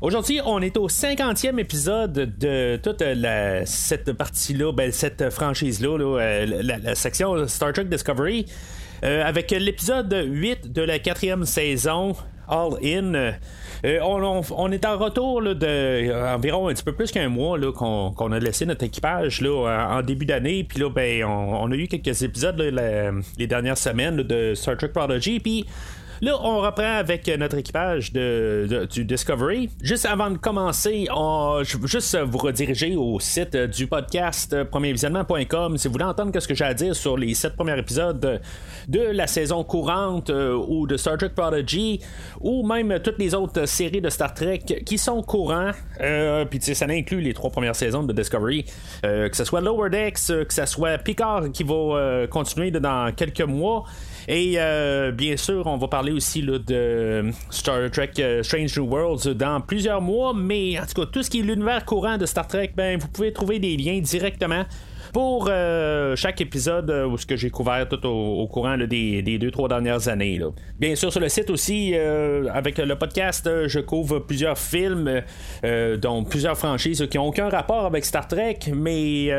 Aujourd'hui, on est au 50e épisode de toute cette partie-là, ben, cette franchise-là, euh, la, section Star Trek Discovery, euh, avec l'épisode 8 de la quatrième saison, All In. Euh, on, est en retour de environ un petit peu plus qu'un mois qu'on, a laissé notre équipage là, en début d'année. Puis là, ben, on, a eu quelques épisodes les dernières semaines de Star Trek Prodigy. Puis Là, on reprend avec notre équipage de, du Discovery. Juste avant de commencer, je veux juste vous rediriger au site du podcast premiervisionnement.com si vous voulez entendre ce que j'ai à dire sur les sept premiers épisodes de la saison courante euh, ou de Star Trek Prodigy ou même toutes les autres séries de Star Trek qui sont courants. Euh, Puis ça inclut les trois premières saisons de Discovery. Euh, que ce soit Lower Decks, que ce soit Picard qui va euh, continuer dans quelques mois. Et euh, bien sûr, on va parler aussi de Star Trek euh, Strange New Worlds dans plusieurs mois, mais en tout cas, tout ce qui est l'univers courant de Star Trek, ben, vous pouvez trouver des liens directement pour euh, chaque épisode euh, ce que j'ai couvert tout au, courant des, deux trois dernières années. Bien sûr sur le site aussi euh, avec le podcast je couvre plusieurs films dont plusieurs franchises qui n'ont aucun rapport avec Star Trek mais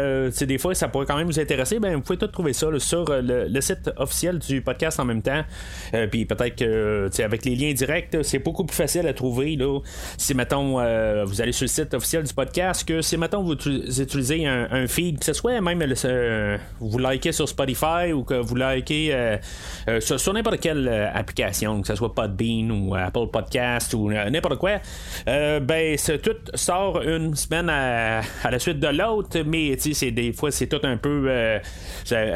des fois ça pourrait quand même vous intéresser ben, vous pouvez tout trouver ça sur le, site officiel du podcast en même temps puis peut-être que avec les liens directs c'est beaucoup plus facile à trouver là. si mettons vous allez sur le site officiel du podcast que si mettons vous utilisez un, un feed que ce soit même euh, vous likez sur Spotify ou que vous likez euh, euh, sur, n'importe quelle application, que ce soit Podbean ou Apple Podcast ou n'importe quoi, ben tout sort une semaine à, la suite de l'autre, mais des fois c'est tout un peu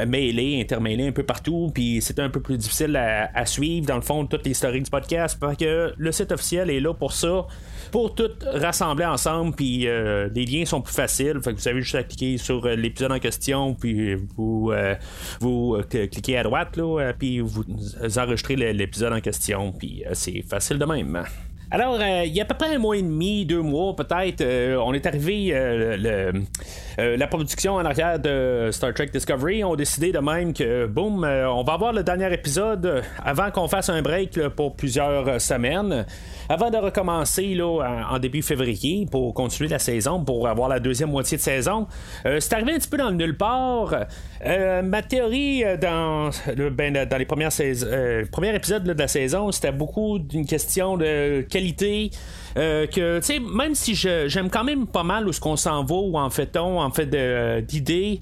mêlé, intermêlé un peu partout, puis c'est un peu plus difficile à, suivre dans le fond toutes les stories du podcast, parce que le site officiel est là pour ça pour tout rassembler ensemble, puis les liens sont plus faciles. Fait que vous avez juste à cliquer sur l'épisode en question, puis vous, euh, vous euh, cliquez à droite, là, euh, puis vous enregistrez l'épisode en question, puis c'est facile de même. Alors, il y a à peu près un mois et demi, deux mois peut-être, on est arrivé, la production en arrière de Star Trek Discovery ont décidé de même que, boum, on va avoir le dernier épisode avant qu'on fasse un break pour plusieurs semaines avant de recommencer là, en, début février pour continuer la saison, pour avoir la deuxième moitié de saison. Euh, c'est arrivé un petit peu dans le nulle part. Euh, ma théorie euh, dans, ben, dans les premières premiers épisodes de la saison, c'était beaucoup d'une question de qualité. Que, tu sais, même si j'aime quand même pas mal où ce qu'on s'en va, ou en fait-on, en fait d'idées,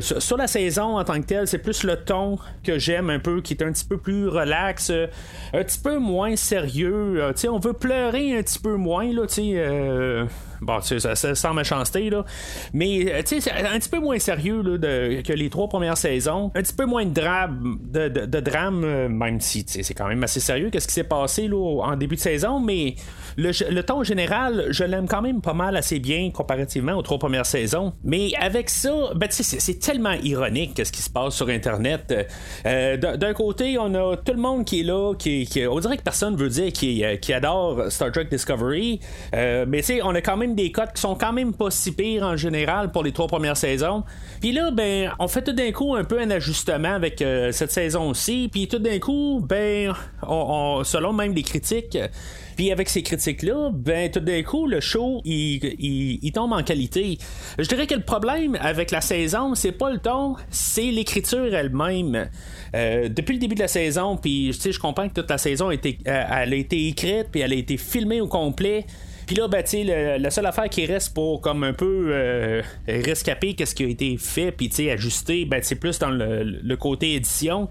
sur, la saison en tant que telle, c'est plus le ton que j'aime un peu, qui est un petit peu plus relax, un petit peu moins sérieux, euh, on veut pleurer un petit peu moins, là, tu euh, bon, ça, ça sans méchanceté, là. Mais, euh, tu sais, un petit peu moins sérieux que les trois premières saisons. Un petit peu moins de drame, de, drame même si c'est quand même assez sérieux. Qu'est-ce qui s'est passé là, en début de saison, mais le, ton général, je l'aime quand même pas mal assez bien comparativement aux trois premières saisons. Mais avec ça, ben, c'est tellement ironique ce qui se passe sur Internet. D'un côté, on a tout le monde qui est là, qui, on dirait que personne veut dire qu'il euh, qui adore Star Trek Discovery. Euh, mais tu sais, on a quand même des codes qui sont quand même pas si pires en général pour les trois premières saisons. Puis là, ben, on fait tout d'un coup un peu un ajustement avec euh, cette saison aussi. Puis tout d'un coup, ben, on, selon même les critiques, puis avec ces critiques-là, ben tout d'un coup, le show, il, tombe en qualité. Je dirais que le problème avec la saison, c'est pas le ton, c'est l'écriture elle-même. Euh, depuis le début de la saison, puis je comprends que toute la saison a été, euh, elle a été écrite, puis elle a été filmée au complet. Puis là, ben, la seule affaire qui reste pour comme un peu euh, rescaper qu'est-ce qui a été fait, puis ajuster, ben, c'est plus dans le côté édition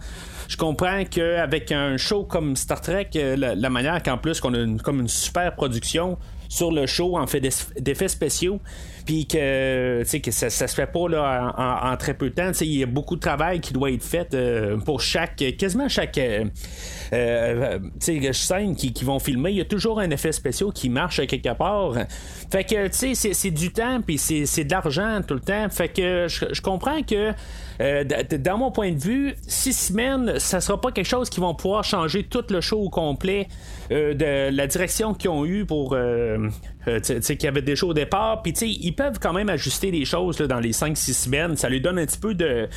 je comprends qu'avec un show comme Star Trek, euh, la, manière qu'en plus qu'on a comme une super production sur le show en fait d'effets spéciaux, puis que, que ça, se fait pas là, en, très peu de temps. Il y a beaucoup de travail qui doit être fait euh, pour chaque, quasiment chaque euh, euh, scène qui, qui, vont filmer. Il y a toujours un effet spécial qui marche quelque part. Fait que, tu sais, c'est du temps, puis c'est de l'argent tout le temps. Fait que je comprends que euh, dans mon point de vue, six semaines, ça sera pas quelque chose qui vont pouvoir changer tout le show au complet euh, de la direction qu'ils ont eu pour euh, euh qu'il y avait des shows au départ. Puis ils peuvent quand même ajuster les choses dans les 5-6 semaines. Ça lui donne un petit peu de,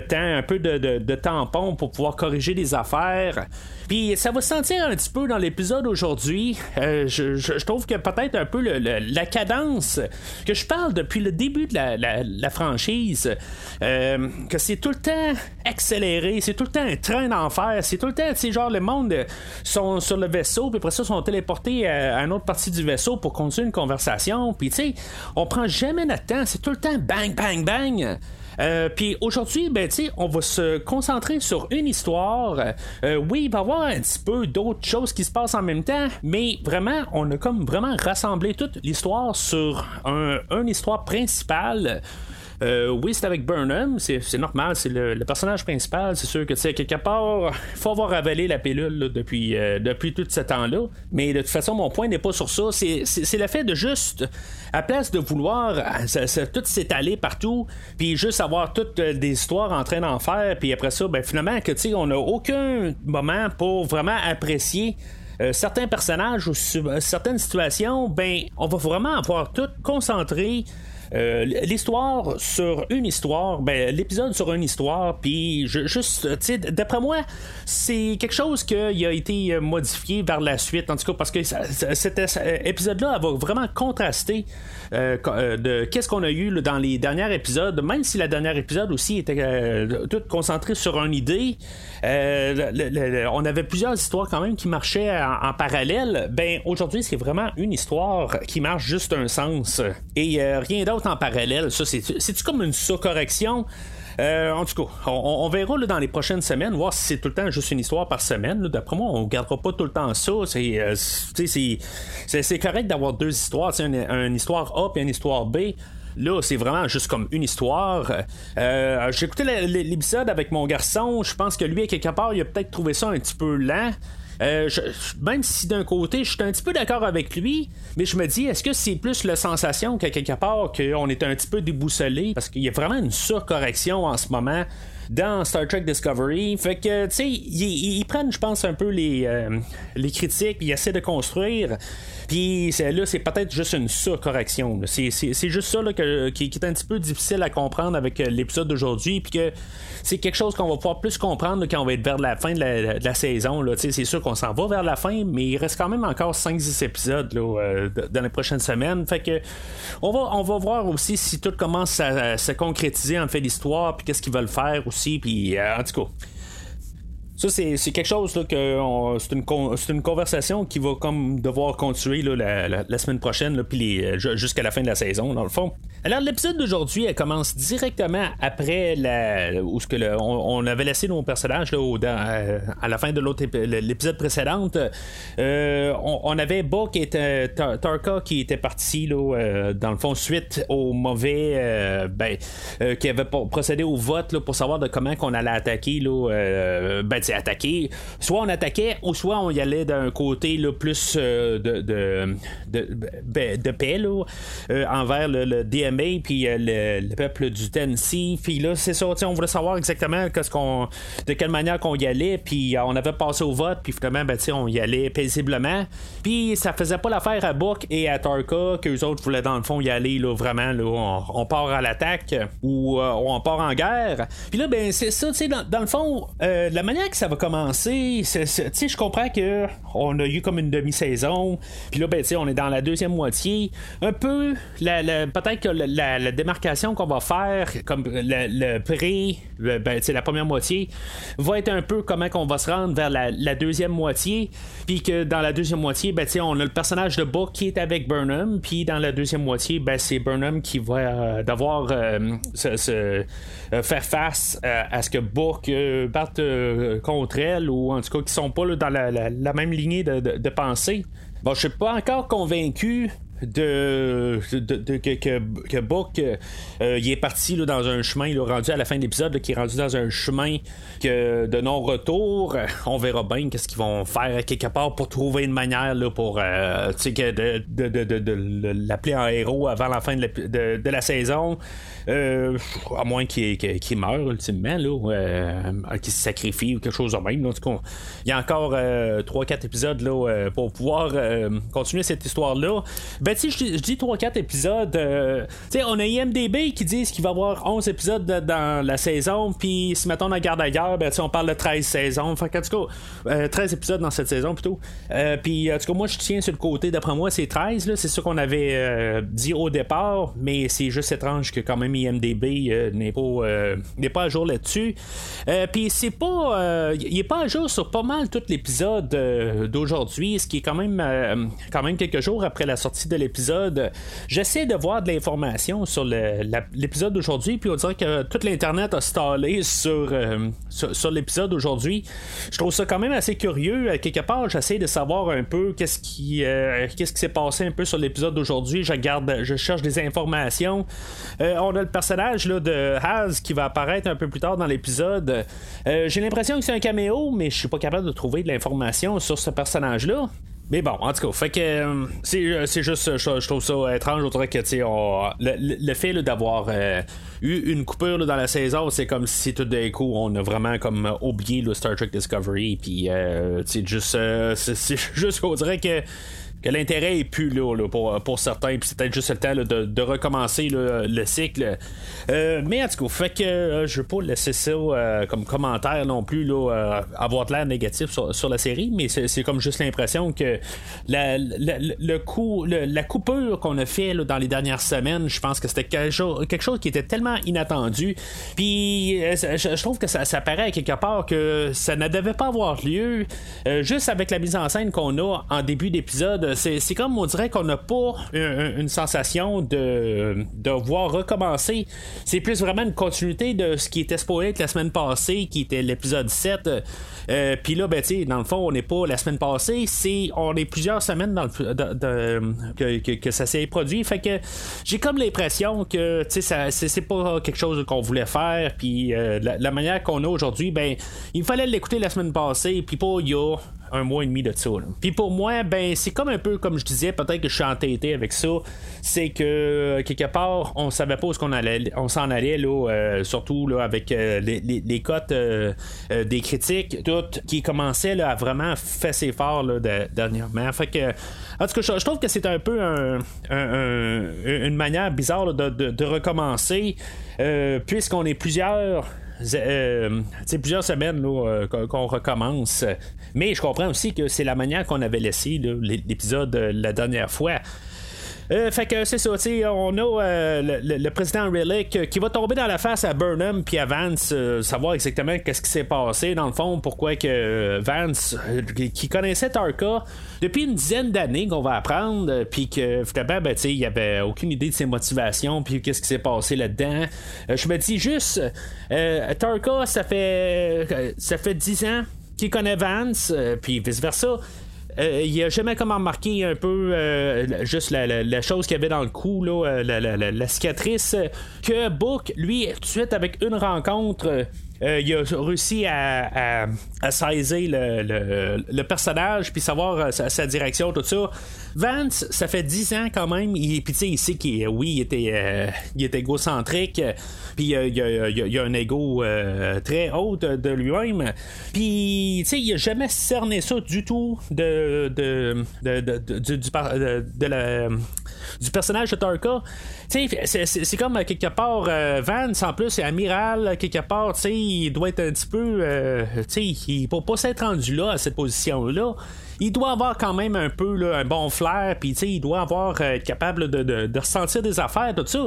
temps, un peu de, de, tampon pour pouvoir corriger les affaires. Puis ça va se sentir un petit peu dans l'épisode aujourd'hui. je, trouve que peut-être un peu la cadence que je parle depuis le début de la, la franchise que c'est tout le temps accéléré, c'est tout le temps un train d'enfer, c'est tout le temps, tu sais, genre le monde sont sur le vaisseau, puis après ça sont téléportés à, une autre partie du vaisseau pour une conversation, puis tu sais, on prend jamais notre temps, c'est tout le temps bang, bang, bang. Euh, puis aujourd'hui, ben, on va se concentrer sur une histoire. Euh, oui, il va y avoir un petit peu d'autres choses qui se passent en même temps, mais vraiment, on a comme vraiment rassemblé toute l'histoire sur un, une histoire principale. Euh, oui, c'est avec Burnham, c'est, normal, c'est le, personnage principal. C'est sûr que, tu quelque part, il faut avoir avalé la pilule depuis, euh, depuis tout ce temps-là. Mais de toute façon, mon point n'est pas sur ça. C'est, le fait de juste, à place de vouloir euh, tout s'étaler partout, puis juste avoir toutes des histoires en train d'en faire, puis après ça, ben, finalement, que, tu on n'a aucun moment pour vraiment apprécier. certains personnages ou certaines situations, ben, on va vraiment avoir tout concentré euh, l'histoire sur une histoire, ben, l'épisode sur une histoire, puis juste, d'après moi, c'est quelque chose qui a été modifié vers la suite, en tout cas, parce que cet épisode-là va vraiment contraster euh, euh, de qu'est-ce qu'on a eu dans les derniers épisodes, même si la dernière épisode aussi était tout concentré sur une idée. on avait plusieurs histoires quand même qui marchaient en, parallèle. Ben aujourd'hui, c'est vraiment une histoire qui marche juste un sens et rien d'autre en parallèle. Ça, c'est-tu comme une sous-correction? Euh, en tout cas, on, verra dans les prochaines semaines, voir si c'est tout le temps juste une histoire par semaine. D'après moi, on gardera pas tout le temps ça. C'est, euh, c'est, correct d'avoir deux histoires, une, une, histoire A et une histoire B. Là, c'est vraiment juste comme une histoire. Euh, j'ai écouté l'épisode avec mon garçon. Je pense que lui, quelque part, il a peut-être trouvé ça un petit peu lent. Euh, même si d'un côté, je suis un petit peu d'accord avec lui, mais je me dis, est-ce que c'est plus la sensation qu'à quelque part qu'on est un petit peu déboussolé? Parce qu'il y a vraiment une surcorrection en ce moment dans Star Trek Discovery. Fait que, tu sais, ils, prennent, je pense, un peu les, euh, les critiques, ils essaient de construire. Puis là, c'est peut-être juste une surcorrection. C'est, juste ça qui, est un petit peu difficile à comprendre avec euh, l'épisode d'aujourd'hui. Puis que c'est quelque chose qu'on va pouvoir plus comprendre quand on va être vers la fin de la, saison. Là. C'est sûr qu'on s'en va vers la fin, mais il reste quand même encore 5-10 épisodes là, euh, dans les prochaines semaines. Fait que on va, on va voir aussi si tout commence à, se concrétiser en fait l'histoire, puis qu'est-ce qu'ils veulent faire aussi. Puis euh, en tout cas. Ça, c'est, quelque chose là, que c'est, une une conversation qui va comme devoir continuer là, la, semaine prochaine, puis jusqu'à la fin de la saison, dans le fond. Alors, l'épisode d'aujourd'hui, elle commence directement après la, où ce que on, avait laissé nos personnages là, euh, à la fin de l'autre l'épisode précédent. Euh, on, avait Bo qui était Tarka qui était parti là, euh, dans le fond suite au mauvais ben, qui avait procédé au vote là, pour savoir de comment qu'on allait attaquer là, ben, attaquer. Soit on attaquait ou soit on y allait d'un côté plus de, de, de, ben, paix là, envers le, le DMA puis euh, le, peuple du Tennessee. Puis là, c'est ça, on voulait savoir exactement ce qu'on, de quelle manière qu'on y allait. Puis euh, on avait passé au vote, puis finalement, ben, on y allait paisiblement. Puis ça faisait pas l'affaire à Book et à Tarka, que les autres voulaient dans le fond y aller là, vraiment. Là, on, part à l'attaque ou euh, on part en guerre. Puis là, ben, c'est ça, sais, dans, le fond, la manière ça va commencer, tu sais, je comprends que on a eu comme une demi-saison. Puis là, ben, on est dans la deuxième moitié. Un peu, la, peut-être que la, démarcation qu'on va faire, comme le, pré, ben, la première moitié, va être un peu comment qu'on va se rendre vers la, deuxième moitié. Puis que dans la deuxième moitié, ben, on a le personnage de Book qui est avec Burnham. Puis dans la deuxième moitié, ben, c'est Burnham qui va euh, devoir euh, se, euh, faire face à ce que Book parte contre elle, ou en tout cas qui sont pas dans la, même lignée de, pensée. Bon, je suis pas encore convaincu de, que, que, Book il est parti dans un chemin, il est rendu à la fin de l'épisode, qui est rendu dans un chemin de non-retour. On verra bien qu'est-ce qu'ils vont faire quelque part pour trouver une manière là, pour de, de, l'appeler en héros avant la fin de la, saison. à moins qu'il meure ultimement, là, qu'il se sacrifie ou quelque chose de même. il y a encore 3-4 épisodes là, pour pouvoir continuer cette histoire-là. Ben, si je, dis 3-4 épisodes, euh, tu sais, on a IMDB qui disent qu'il va y avoir 11 épisodes dans la saison, puis si mettons on garde ailleurs, ben, on parle de 13 saisons. Fait en tout cas, 13 euh, épisodes dans cette saison plutôt. Euh, puis, en tout cas, moi, je tiens sur le côté, d'après moi, c'est 13, là, c'est ce qu'on avait dit au départ, mais c'est juste étrange que quand même IMDB n'est pas, n'est pas à jour là-dessus. puis, c'est pas. il est pas à jour sur pas mal tout l'épisode d'aujourd'hui, ce qui est quand même, quand même quelques jours après la sortie de l'épisode, j'essaie de voir de l'information sur l'épisode d'aujourd'hui, puis on dirait que tout l'Internet a stallé sur, euh, sur, l'épisode d'aujourd'hui. Je trouve ça quand même assez curieux. quelque part, j'essaie de savoir un peu qu'est-ce qui, euh, qu'est-ce qui s'est passé un peu sur l'épisode d'aujourd'hui. Je garde, je cherche des informations. Euh, on a le personnage là, de Haz qui va apparaître un peu plus tard dans l'épisode. J'ai l'impression que c'est un caméo, mais je suis pas capable de trouver de l'information sur ce personnage-là. Mais bon, en tout cas, fait que euh, euh, c'est, juste, je, trouve ça étrange, autre que le, fait d'avoir euh, eu une coupure dans la saison, c'est comme si tout d'un coup on a vraiment comme oublié le Star Trek Discovery, puis c'est juste, c'est, juste qu'on dirait que que l'intérêt est plus là, pour, pour, certains, puis c'est peut-être juste le temps de, recommencer le cycle. Euh, mais en tout cas, fait que euh, je veux pas laisser ça euh, comme commentaire non plus, là, avoir de l'air négatif sur, la série, mais c'est comme juste l'impression que la, le coup, la coupure qu'on a fait dans les dernières semaines, je pense que c'était quelque chose, qui était tellement inattendu. Puis je, trouve que ça, ça paraît quelque part que ça ne devait pas avoir lieu. juste avec la mise en scène qu'on a en début d'épisode, c'est comme on dirait qu'on n'a pas une, sensation de, de voir recommencer. C'est plus vraiment une continuité de ce qui était spoilé la semaine passée, qui était l'épisode 7. Euh, puis là, ben, dans le fond, on n'est pas la semaine passée, on est plusieurs semaines que, ça s'est produit. Fait que j'ai comme l'impression que c'est, pas quelque chose qu'on voulait faire. Puis euh, la, la, manière qu'on a aujourd'hui, ben, il fallait l'écouter la semaine passée, puis pas il y a un mois et demi de ça. Puis pour moi, ben c'est comme un peu comme je disais, peut-être que je suis entêté avec ça. C'est que quelque part, on savait pas où qu'on allait, on s'en allait là, euh, surtout là, avec euh, les, cotes euh, des critiques, toutes qui commençaient là, à vraiment fesser fort là, dernièrement. Fait en tout cas, je, trouve que c'est un peu une manière bizarre de, recommencer, puisqu'on est plusieurs euh, plusieurs semaines euh, qu'on recommence. Mais je comprends aussi que c'est la manière qu'on avait laissé l'épisode euh, la dernière fois. Euh, fait que c'est ça, on a euh, le, président Relic qui va tomber dans la face à Burnham puis à Vance, euh, savoir exactement qu'est-ce qui s'est passé dans le fond, pourquoi que Vance, qui connaissait Tarka depuis une dizaine d'années qu'on va apprendre, puis que finalement, ben, il n'y avait aucune idée de ses motivations, puis qu'est-ce qui s'est passé là-dedans. je me dis juste, Tarka, ça fait ça fait dix ans qu'il connaît Vance, puis vice versa. Euh, il a jamais comment remarqué un peu euh, juste la, chose qu'il y avait dans le cou, là, euh, la, cicatrice, que Book, lui, tout de suite avec une rencontre, il a réussi à, à, saisir le, personnage puis savoir sa, direction, tout ça. Vance, ça fait 10 ans quand même. Puis tu sais, il sait qu'il oui, il était, il était égocentrique. Puis il a, un ego très haut de, lui-même. Puis tu sais, il a jamais cerné ça du tout de, de, du, de, la, du personnage de Tarka. C'est comme quelque part euh, Vance en plus, c'est amiral quelque part. Il doit être un petit peu, euh, il peut pas s'être rendu là à cette position là il doit avoir quand même un peu un bon flair, puis il doit avoir euh, être capable de, de, ressentir des affaires, tout ça.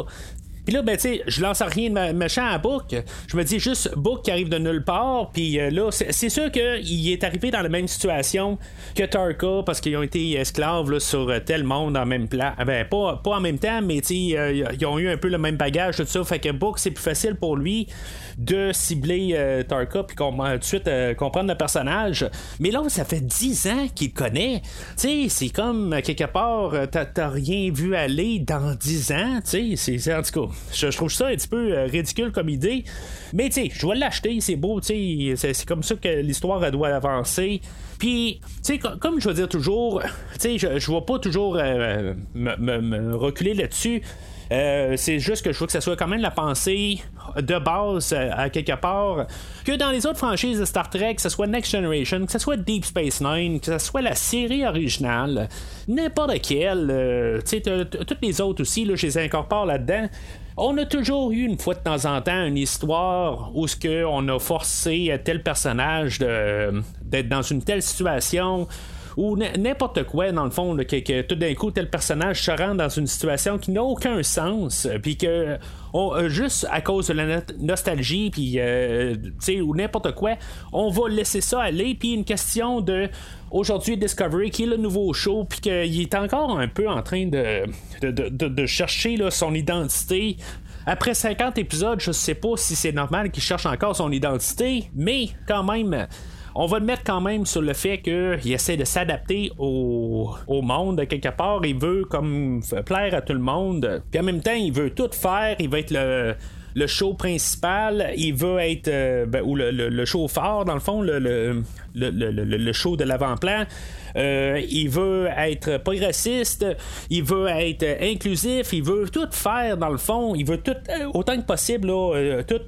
Puis là, ben, tu sais, je lance rien de méchant à Book. Je me dis juste Book qui arrive de nulle part. Puis euh, là, c'est sûr qu'il est arrivé dans la même situation que Tarka parce qu'ils ont été esclaves sur tel monde en même plan. Ben, pas, pas en même temps, mais tu euh, ils ont eu un peu le même bagage, tout ça. Fait que Book, c'est plus facile pour lui de cibler euh, Tarka puis tout de suite comprendre le personnage. Mais là, ça fait 10 ans qu'il connaît. Tu sais, c'est comme quelque part, t'as rien vu aller dans 10 ans. Tu sais, c'est en tout cas je, trouve ça un petit peu euh, ridicule comme idée. Mais tu sais, je vais l'acheter, c'est beau, tu sais, c'est comme ça que l'histoire doit avancer. Puis, tu sais, comme je veux dire toujours, tu sais, je, je vais pas toujours euh, me, reculer là-dessus. Euh, c'est juste que je veux que ça soit quand même la pensée de base à quelque part que dans les autres franchises de Star Trek, que ce soit Next Generation, que ce soit Deep Space Nine, que ce soit la série originale, n'importe quelle, tu sais, toutes les autres aussi, là, je les incorpore là-dedans on a toujours eu une fois de temps en temps une histoire où ce on a forcé tel personnage d'être dans une telle situation ou n'importe quoi, dans le fond, que, tout d'un coup, tel personnage se rend dans une situation qui n'a aucun sens, puis que euh, juste à cause de la nostalgie, puis euh, ou n'importe quoi, on va laisser ça aller, puis une question de aujourd'hui Discovery qui est le nouveau show puis qu'il est encore un peu en train de, de, chercher son identité après 50 épisodes, je sais pas si c'est normal qu'il cherche encore son identité, mais quand même, on va le mettre quand même sur le fait qu'il essaie de s'adapter au, au, monde quelque part. Il veut comme plaire à tout le monde. Puis en même temps, il veut tout faire. Il veut être le le show principal, il veut être, euh, ben, ou le, le, show phare, dans le fond, le, le, le show de l'avant-plan. Euh, il veut être progressiste, il veut être inclusif, il veut tout faire dans le fond, il veut tout euh, autant que possible là, tout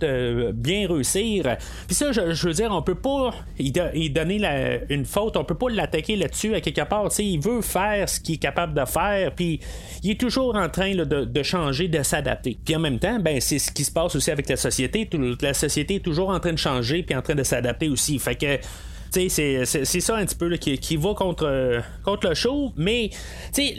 bien réussir. Puis ça, je, veux dire, on peut pas y, donner une faute, on peut pas l'attaquer là-dessus à quelque part. il veut faire ce qu'il est capable de faire, puis il est toujours en train de, de, changer, de s'adapter. Puis en même temps, ben c'est ce qui se passe aussi avec la société. la société est toujours en train de changer puis en train de s'adapter aussi. Fait que c'est, ça un petit peu qui, va contre, contre le show, mais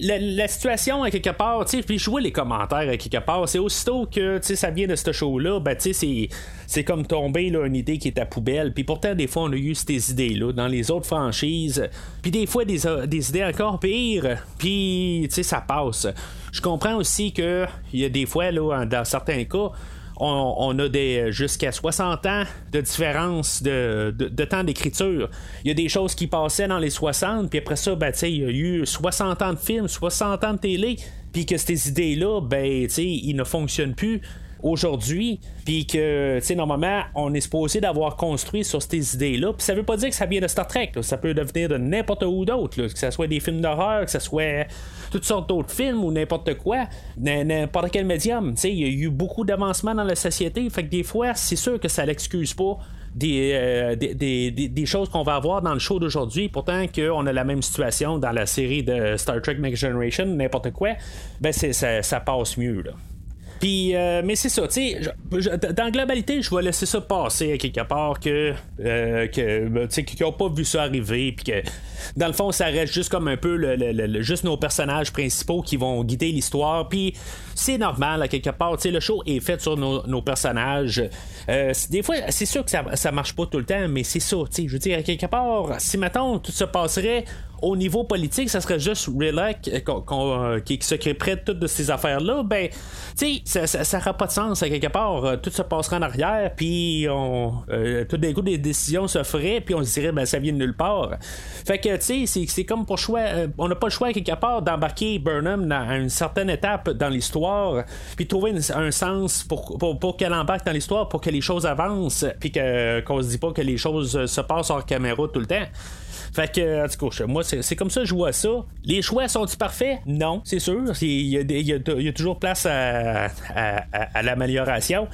la, la situation à quelque part, puis je vois les commentaires à quelque part, c'est aussitôt que ça vient de ce show-là, ben, c'est, c'est comme tomber là, une idée qui est à poubelle, puis pourtant des fois on a eu ces idées-là dans les autres franchises, puis des fois des, des idées encore pires, puis ça passe. Je comprends aussi qu'il y a des fois, là, dans certains cas, on, a des jusqu'à 60 ans de différence de, temps d'écriture. Il y a des choses qui passaient dans les 60, puis après ça, ben, il y a eu 60 ans de films, 60 ans de télé, puis que ces idées-là, ben, ils ne fonctionnent plus aujourd'hui, puis que, tu sais, normalement, on est supposé d'avoir construit sur ces idées-là. Puis ça veut pas dire que ça vient de Star Trek, ça peut devenir de n'importe où d'autre, que ce soit des films d'horreur, que ce soit toutes sortes d'autres films ou n'importe quoi, n'importe quel médium. Tu sais, il y a eu beaucoup d'avancements dans la société, fait que des fois, c'est sûr que ça l'excuse pas. Euh, des, choses qu'on va avoir dans le show d'aujourd'hui, pourtant qu'on a la même situation dans la série de Star Trek Next Generation, n'importe quoi, ben ça, ça passe mieux. Là. Puis, euh, mais c'est ça, tu sais, dans la globalité, je vais laisser ça passer à quelque part que, euh, que ben, tu sais, qu'ils n'ont pas vu ça arriver, puis que, dans le fond, ça reste juste comme un peu le, juste nos personnages principaux qui vont guider l'histoire, puis c'est normal à quelque part, tu sais, le show est fait sur nos, personnages. Euh, des fois, c'est sûr que ça, ça marche pas tout le temps, mais c'est ça, tu sais, je veux dire, à quelque part, si maintenant tout se passerait au niveau politique, ça serait juste Relax euh, euh, qui s'occuperait de toutes ces affaires-là, ben, tu sais, ça n'aura pas de sens à quelque part. Euh, tout se passerait en arrière, puis on, tout d'un coup, des décisions se feraient, puis on se dirait, ben, ça vient de nulle part. Fait que, tu sais, c'est comme pour choix, on n'a pas le choix à quelque part d'embarquer Burnham à une certaine étape dans l'histoire, puis trouver un sens pour, pour, qu'elle embarque dans l'histoire, pour que les choses avancent, puis qu'on se dit pas que les choses se passent hors caméra tout le temps. Fait que, en tout cas, moi, c'est comme ça que je vois ça. Les choix sont-ils parfaits? Non, c'est sûr. Il y, a, toujours place à, l'amélioration.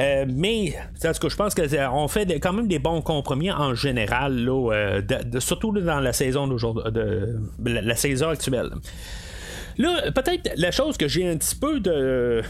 Euh, mais, en tout cas, je pense qu'on euh, fait quand même des bons compromis en général, euh, surtout dans la saison de, la, saison actuelle. Là, peut-être la chose que j'ai un petit peu de,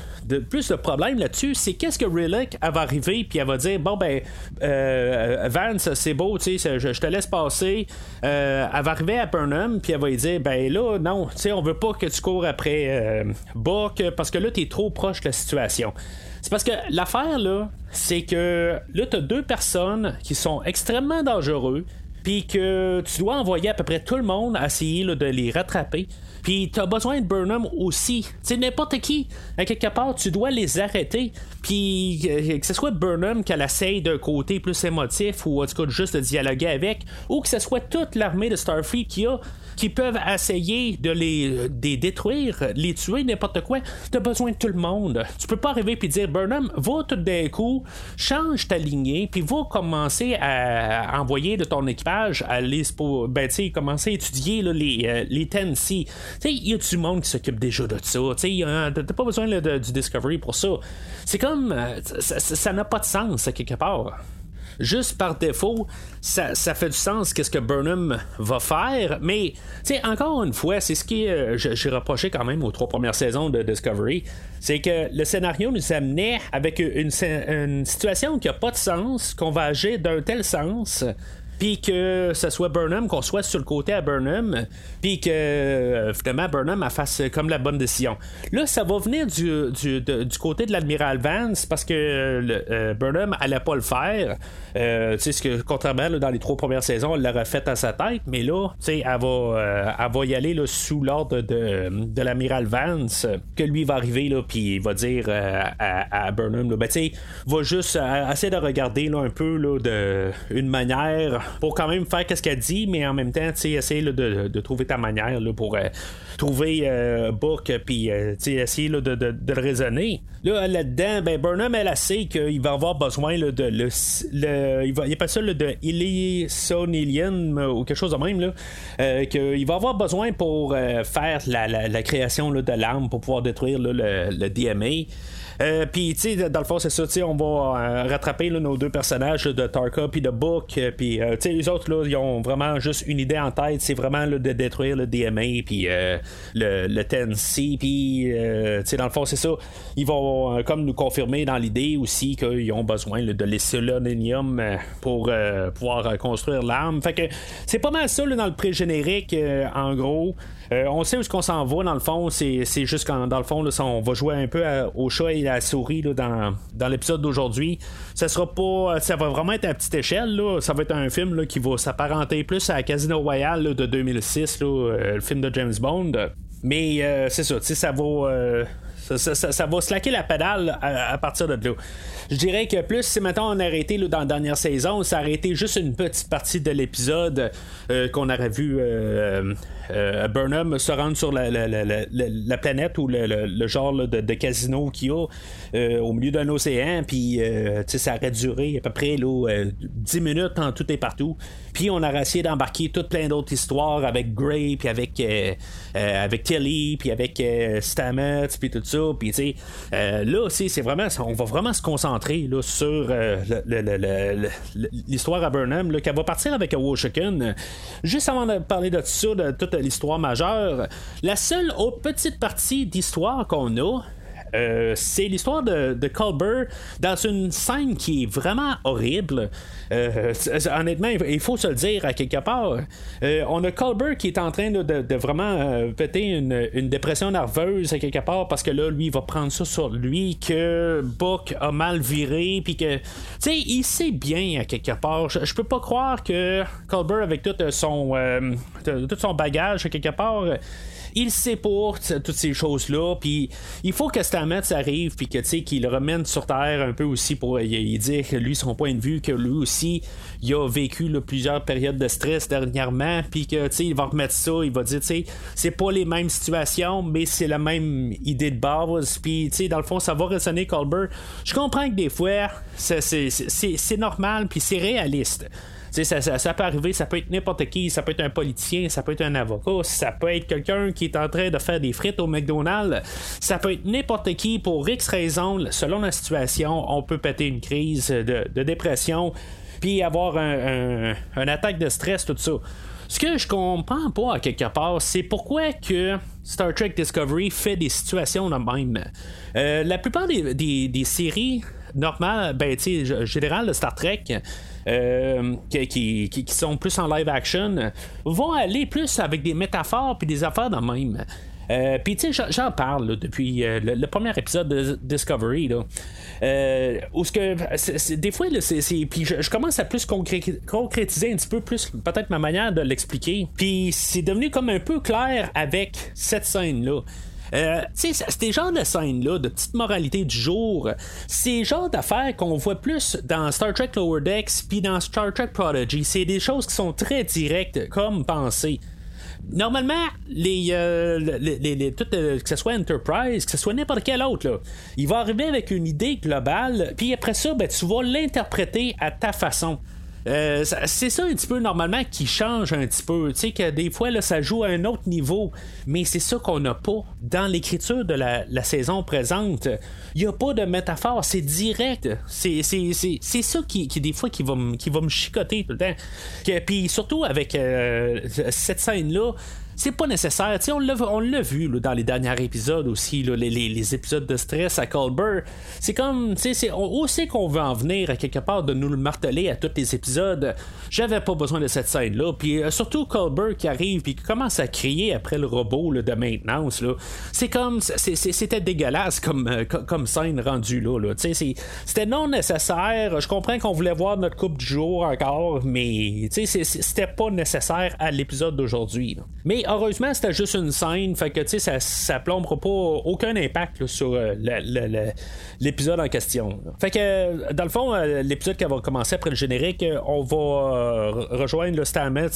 plus de problème là-dessus, c'est qu'est-ce que Relic va arriver puis elle va dire bon ben euh, Vance c'est beau, tu sais, je, te laisse passer. Euh, elle va arriver à Burnham puis elle va lui dire ben là non, tu sais, on veut pas que tu cours après euh, Buck parce que là t'es trop proche de la situation. C'est parce que l'affaire là, c'est que là t'as deux personnes qui sont extrêmement dangereux puis que tu dois envoyer à peu près tout le monde à essayer de les rattraper. Puis t'as besoin de Burnham aussi. C'est n'importe qui. À quelque part, tu dois les arrêter. Puis euh, que ce soit Burnham qu'elle essaye d'un côté plus émotif ou en tout cas juste de dialoguer avec, ou que ce soit toute l'armée de Starfleet qui a qui peuvent essayer de les, détruire, les tuer, n'importe quoi. Tu as besoin de tout le monde. Tu peux pas arriver et dire Burnham, va tout d'un coup, change ta lignée, puis va commencer à envoyer de ton équipage à les ben, commencer à étudier les, euh, les Tennessee. Il y a du monde qui s'occupe déjà de ça. Tu n'as pas besoin du Discovery pour ça. C'est comme. Euh, ça n'a pas de sens, quelque part juste par défaut, ça, fait du sens qu'est-ce que Burnham va faire. Mais, tu encore une fois, c'est ce qui euh, j'ai reproché quand même aux trois premières saisons de Discovery. C'est que le scénario nous amenait avec une, une situation qui n'a pas de sens, qu'on va agir d'un tel sens puis que ce soit Burnham, qu'on soit sur le côté à Burnham, puis que euh, finalement Burnham a fasse comme la bonne décision. Là, ça va venir du, du, côté de l'admiral Vance parce que euh, Burnham allait pas le faire. Euh, tu sais, que contrairement dans les trois premières saisons, elle l'aurait fait à sa tête, mais là, tu sais, elle va, elle va y aller là, sous l'ordre de, de l'amiral Vance, que lui va arriver, là, puis il va dire à, à, Burnham, là, ben, tu sais, va juste essayer de regarder là, un peu là, de une manière pour quand même faire ce qu'elle dit, mais en même temps, tu essayer de, trouver ta manière là, pour euh, trouver euh, Book, puis euh, essayer de, le raisonner. Là, là-dedans, ben, Burnham, elle, a sait qu'il va avoir besoin de le, il, va, il pas ça le de Illisonilium ou quelque chose de même, là, qu'il va avoir besoin pour faire la, création de l'arme pour pouvoir détruire le, le DMA. Euh, puis, tu sais, dans le fond, c'est ça, tu sais, on va euh, rattraper nos deux personnages de Tarka puis de Book. Euh, puis, tu sais, les autres, là, ils ont vraiment juste une idée en tête. C'est vraiment de détruire le DMA puis le, le Tennessee. Puis, tu sais, dans le fond, c'est ça. Ils vont comme nous confirmer dans l'idée aussi qu'ils ont besoin de l'Esselonium pour pouvoir construire l'arme. Fait que c'est pas mal ça dans le pré-générique, en gros. Euh, on sait où est-ce qu'on s'en va, dans le fond. C'est, juste quand, dans le fond, on va jouer un peu au chat et à la souris dans, l'épisode d'aujourd'hui. Ça sera pas. Ça va vraiment être à petite échelle. Ça va être un film qui va s'apparenter plus à Casino Royale de 2006, euh, le film de James Bond. Mais euh, c'est ça, ça va. Ça, va slacker la pédale à, partir de là. Je dirais que plus si maintenant on a arrêté dans la dernière saison, ça aurait été juste une petite partie de l'épisode qu'on aurait vu euh, Burnham se rendre sur la, la, planète ou le, genre de, casino qu'il y a euh, au milieu d'un océan, puis euh, ça aurait duré à peu près là, 10 minutes en tout et partout. Puis on a essayé d'embarquer toutes plein d'autres histoires avec Gray, puis avec, avec Tilly, puis avec Stamets, puis tout ça. Puis tu sais, là aussi, c'est vraiment, on va vraiment se concentrer là, sur l'histoire à Burnham, qu'elle va partir avec Washington. Juste avant de parler de ça, de toute l'histoire majeure. La seule autre petite partie d'histoire qu'on a, euh, c'est l'histoire de, de, Culber dans une scène qui est vraiment horrible. Euh, honnêtement, il faut se le dire à quelque part. Euh, on a Culber qui est en train de, vraiment péter une, dépression nerveuse à quelque part parce que là, lui, il va prendre ça sur lui que Buck a mal viré, puis que, tu sais, il sait bien à quelque part. Je, peux pas croire que Culber, avec tout son, tout son bagage à quelque part, il sait pour toutes ces choses-là, puis il faut que Stamets arrive, puis que tu sais qu'il remène sur terre un peu aussi pour y, dire lui, son point de vue, que lui aussi, il a vécu plusieurs périodes de stress dernièrement, puis que tu il va remettre ça, il va dire, c'est pas les mêmes situations, mais c'est la même idée de base, puis tu sais, dans le fond, ça va résonner Colbert. Je comprends que des fois, c'est normal, puis c'est réaliste. Ça, peut arriver, ça peut être n'importe qui, ça peut être un politicien, ça peut être un avocat, ça peut être quelqu'un qui est en train de faire des frites au McDonald's, ça peut être n'importe qui pour X raisons, selon la situation, on peut péter une crise de, dépression, puis avoir un, attaque de stress, tout ça. Ce que je comprends pas à quelque part, c'est pourquoi que Star Trek Discovery fait des situations de même. la plupart des, séries normales, ben, générales de Star Trek, qui, qui, sont plus en live action, vont aller plus avec des métaphores puis des affaires de même. Euh, puis tu sais, j'en parle depuis euh, le, premier épisode de Discovery. Là, euh, où ce que des fois, puis je, commence à plus concrétiser un petit peu plus peut-être ma manière de l'expliquer. Puis c'est devenu comme un peu clair avec cette scène-là. Euh, ces genres de scènes-là, de petite moralité du jour, c'est le genre d'affaires qu'on voit plus dans Star Trek Lower Decks puis dans Star Trek Prodigy. C'est des choses qui sont très directes comme pensées normalement, les, euh, euh, que ce soit Enterprise, que ce soit n'importe quel autre, il va arriver avec une idée globale, puis après ça, ben, tu vas l'interpréter à ta façon. Euh, c'est ça un petit peu normalement qui change un petit peu. Tu sais que des fois là, ça joue à un autre niveau, mais c'est ça qu'on n'a pas dans l'écriture de la, saison présente. Il n'y a pas de métaphore, c'est direct. C'est, ça qui, des fois qui va, qui va me chicoter tout le temps. Puis surtout avec cette scène-là, c'est pas nécessaire. on l'a, on l'a vu dans les derniers épisodes aussi, les, épisodes de stress à Colbert. C'est comme, tu sais, qu'on veut en venir à quelque part de nous le marteler à tous les épisodes? J'avais pas besoin de cette scène-là. Puis euh, surtout Colbert qui arrive puis qui commence à crier après le robot de maintenance. Là. C'est comme, c'était dégueulasse comme, euh, comme scène rendue là. là. c'était non nécessaire. Je comprends qu'on voulait voir notre coupe du jour encore, mais c'était pas nécessaire à l'épisode d'aujourd'hui. Mais heureusement, c'était juste une scène, fait que tu sais, ça, ça plombera pas aucun impact sur euh, l'épisode en question. Fait que dans le fond, euh, l'épisode qui va commencer après le générique, euh, on va rejoindre le Stamets,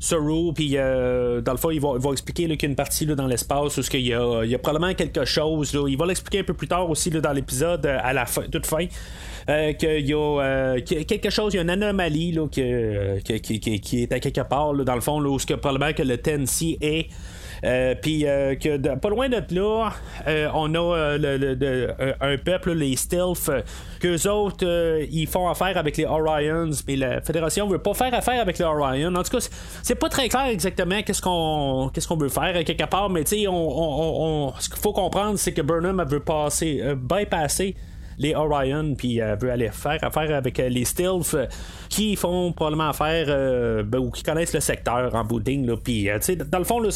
Saru, puis dans le fond, il va, expliquer qu'il y a une partie dans l'espace où il y, a, il y a probablement quelque chose. il va l'expliquer un peu plus tard aussi dans l'épisode à la fin, toute fin. Qu'il y a quelque chose, il y a une anomalie là, qui, qui, est à quelque part, dans le fond, là, où ce que probablement que le TENS et euh, puis euh, que pas loin de là, euh, on a un peuple, les Stealth, qu'eux autres, ils font affaire avec les Orions, mais la Fédération veut pas faire affaire avec les Orions. En tout cas, c'est pas très clair exactement qu'est-ce qu'on qu'est-ce qu'on veut faire quelque part, mais tu sais, on, ce qu'il faut comprendre, c'est que Burnham veut passer, bypasser les Orion, puis elle veut aller faire affaire avec les Stealth qui font probablement affaire euh, ben, ou qui connaissent le secteur en bouding. Puis, euh, dans le fond, là,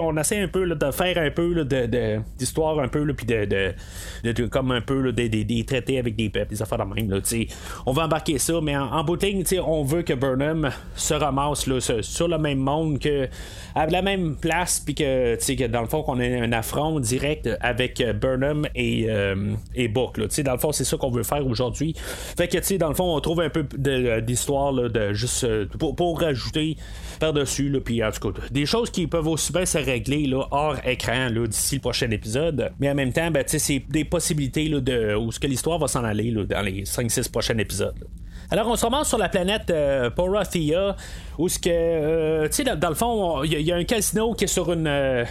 on essaie un peu de faire un peu de, d'histoire, un peu, puis de, de, comme un peu des, traités avec des peuples, des affaires de même. Là, on va embarquer ça, mais en, en on veut que Burnham se ramasse là, sur le même monde, que, à la même place, puis que, que dans le fond, qu'on ait un affront direct avec Burnham et, euh, et Book. Là, dans le fond, c'est ça qu'on veut faire aujourd'hui. Fait que, dans le fond, on trouve un peu d'histoire de juste euh, pour, rajouter par-dessus. Puis en tout cas, des choses qui peuvent aussi bien se régler là, hors écran d'ici le prochain épisode. Mais en même temps, ben, c'est des possibilités là, de où ce que l'histoire va s'en aller dans les 5-6 prochains épisodes. Alors, on se remonte sur la planète euh, où ce que, euh, tu sais, dans, le fond, il y, a un casino qui est sur une, euh,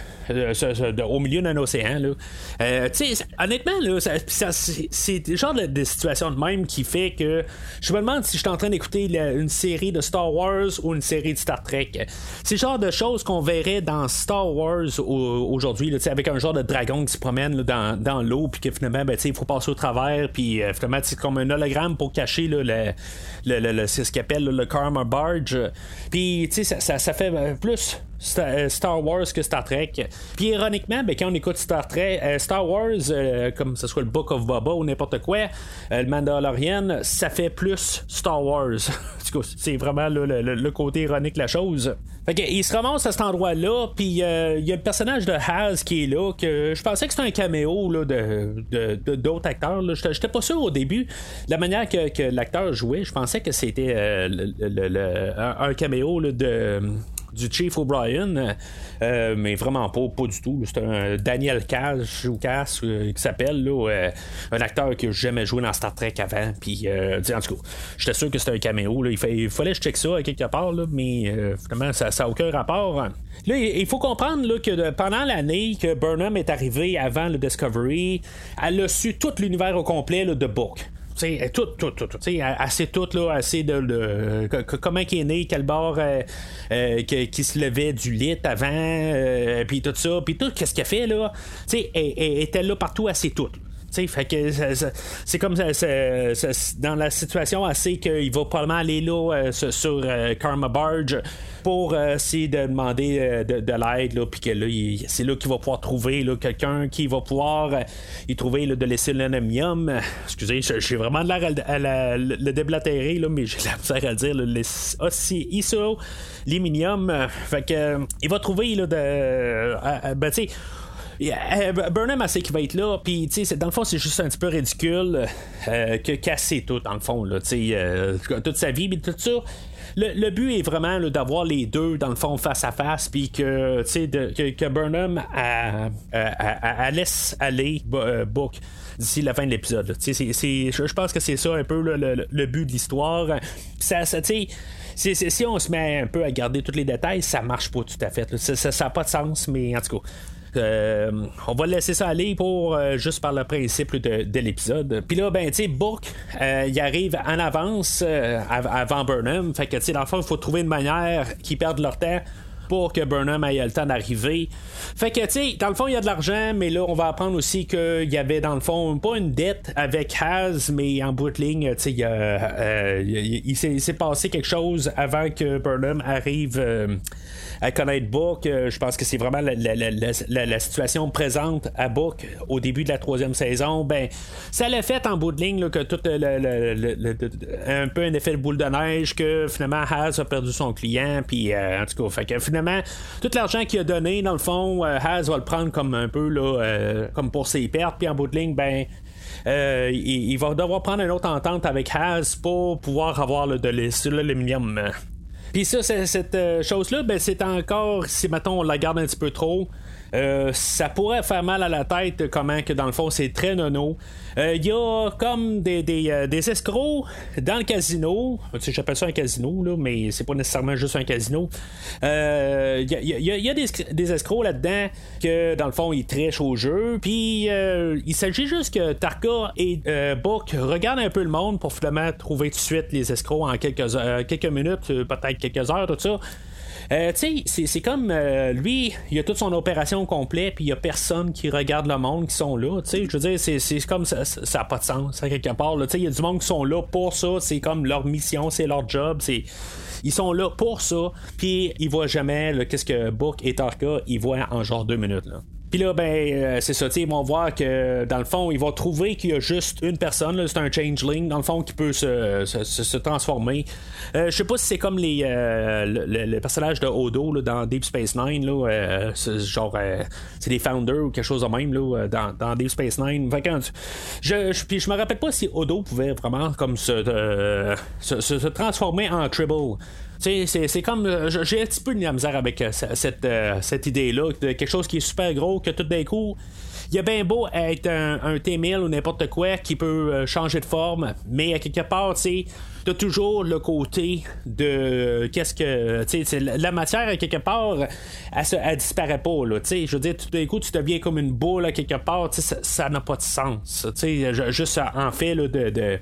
au milieu d'un océan. Là. tu sais, honnêtement, là, c'est le genre de, situation de même qui fait que je me demande si je suis en train d'écouter une série de Star Wars ou une série de Star Trek. C'est le genre de choses qu'on verrait dans Star Wars aujourd'hui, avec un genre de dragon qui se promène dans, dans l'eau, puis que finalement, ben, il faut passer au travers, puis finalement, c'est comme un hologramme pour cacher là, le le, c'est ce qu'on appelle le Karma Barge. Puis, tu sais, ça, ça, fait plus Star Wars que Star Trek. Puis ironiquement, ben, quand on écoute Star Trek, euh, Star Wars, comme ce soit le Book of Boba ou n'importe quoi, le Mandalorian, ça fait plus Star Wars. c'est vraiment le, côté ironique de la chose. Fait il se ramasse à cet endroit-là, puis il y a le personnage de Haz qui est là, que je pensais que c'était un caméo là, de, d'autres acteurs. J'étais pas sûr au début. La manière que, l'acteur jouait, je pensais que c'était un, caméo de du Chief O'Brien, euh, mais vraiment pas, pas du tout. C'est un Daniel Cash ou Cass euh, qui s'appelle, euh, un acteur qui n'a jamais joué dans Star Trek avant. Puis, en tout cas, j'étais sûr que c'était un caméo. Il, fallait que je check ça quelque part, mais finalement, ça n'a aucun rapport. Là, il faut comprendre que pendant l'année que Burnham est arrivé avant le Discovery, elle a su tout l'univers au complet de Book tout, tout, tout, tout assez tout, là, assez de, comment il est né, quel bord qui, se levait du lit avant, puis tout ça, puis tout, qu'est-ce qu'il a fait, là, tu sais, elle, était là partout, assez tout c'est comme ça, dans la situation assez qu'il va probablement aller là euh, sur euh, Karma Barge pour euh, essayer de demander de, l'aide, puis que là, c'est là qu'il va pouvoir trouver quelqu'un qui va pouvoir y trouver de laisser l'aluminium. Excusez, j'ai vraiment de l'air à, le déblatérer, là, mais j'ai la misère à le dire, le aussi iso l'aluminium. Fait que il va trouver là, de. ben, Burnham, elle sait qu'il va être là, puis dans le fond, c'est juste un petit peu ridicule euh, que casser tout, dans le fond, là, euh, toute sa vie, mais tout ça. Le, but est vraiment d'avoir les deux dans le fond face à face puis que, que, Burnham laisse aller Book d'ici la fin de l'épisode. Je pense que c'est ça un peu le, but de l'histoire. Ça si on se met un peu à garder tous les détails, ça marche pas tout à fait. Ça n'a pas de sens, mais en tout cas. Euh, on va laisser ça aller pour euh, juste par le principe de, l'épisode. Puis là, ben, tu sais, Book, euh, il arrive en avance avant Burnham. Fait que, tu sais, dans le fond, il faut trouver une manière qu'ils perdent leur temps pour que Burnham ait le temps d'arriver. Fait que, tu sais, dans le fond, il y a de l'argent, mais là, on va apprendre aussi qu'il y avait, dans le fond, pas une dette avec Haz, mais en bout de ligne, tu sais, il, s'est passé quelque chose avant que Burnham arrive à connaître Book. je pense que c'est vraiment la, situation présente à Book au début de la troisième saison. Ben, ça l'a fait en bout de ligne que tout un peu un effet de boule de neige que finalement Haz a perdu son client. Puis euh, en tout cas, fait que finalement, tout l'argent qu'il a donné, dans le fond, euh, Haz va le prendre comme un peu là, euh, comme pour ses pertes. Puis en bout de ligne, ben. il, va devoir prendre une autre entente avec Haz pour pouvoir avoir le, de l'aluminium. Puis ça, cette euh, chose-là, ben, c'est encore, si mettons on la garde un petit peu trop, euh, ça pourrait faire mal à la tête, comment que dans le fond c'est très nono. Il euh, y a comme des, des, euh, escrocs dans le casino. J'appelle ça un casino, là, mais c'est pas nécessairement juste un casino. Il y, a, des, escrocs là-dedans que dans le fond ils trichent au jeu. Puis il s'agit juste que Tarka et Book regardent un peu le monde pour finalement trouver tout de suite les escrocs en quelques, quelques minutes, peut-être quelques heures, tout ça. Euh, tu sais, c'est comme euh, lui, il a toute son opération complète, puis il y a personne qui regarde le monde qui sont là. Tu sais, je veux dire, c'est comme ça, ça n'a pas de sens, à quelque part. Tu sais, il y a du monde qui sont là pour ça, c'est comme leur mission, c'est leur job, c'est ils sont là pour ça, puis ils voient jamais qu'est-ce que Book et Tarka ils voient en genre deux minutes. Là. Puis là, ben, euh, c'est ça, ils vont voir que dans le fond, ils vont trouver qu'il y a juste une personne, c'est un changeling, dans le fond, qui peut se, se, transformer. Euh, je sais pas si c'est comme les, euh, le, personnage de Odo dans Deep Space Nine, là, genre, c'est des founders ou quelque chose de même là, dans, dans Deep Space Nine. je, je, puis je me rappelle pas si Odo pouvait vraiment comme se, se transformer en Tribble. C'est comme. Euh, j'ai un petit peu de la misère avec euh, cette, euh, cette idée-là, de quelque chose qui est super gros, que tout d'un coup. Il y a bien beau être un, un T-1000 ou n'importe quoi qui peut changer de forme, mais à quelque part, tu sais, t'as toujours le côté de qu'est-ce que tu sais la matière à quelque part elle, elle disparaît pas là tu sais je veux dire tout d'un coup tu deviens comme une boule à quelque part ça n'a pas de sens tu sais juste en fait là, de,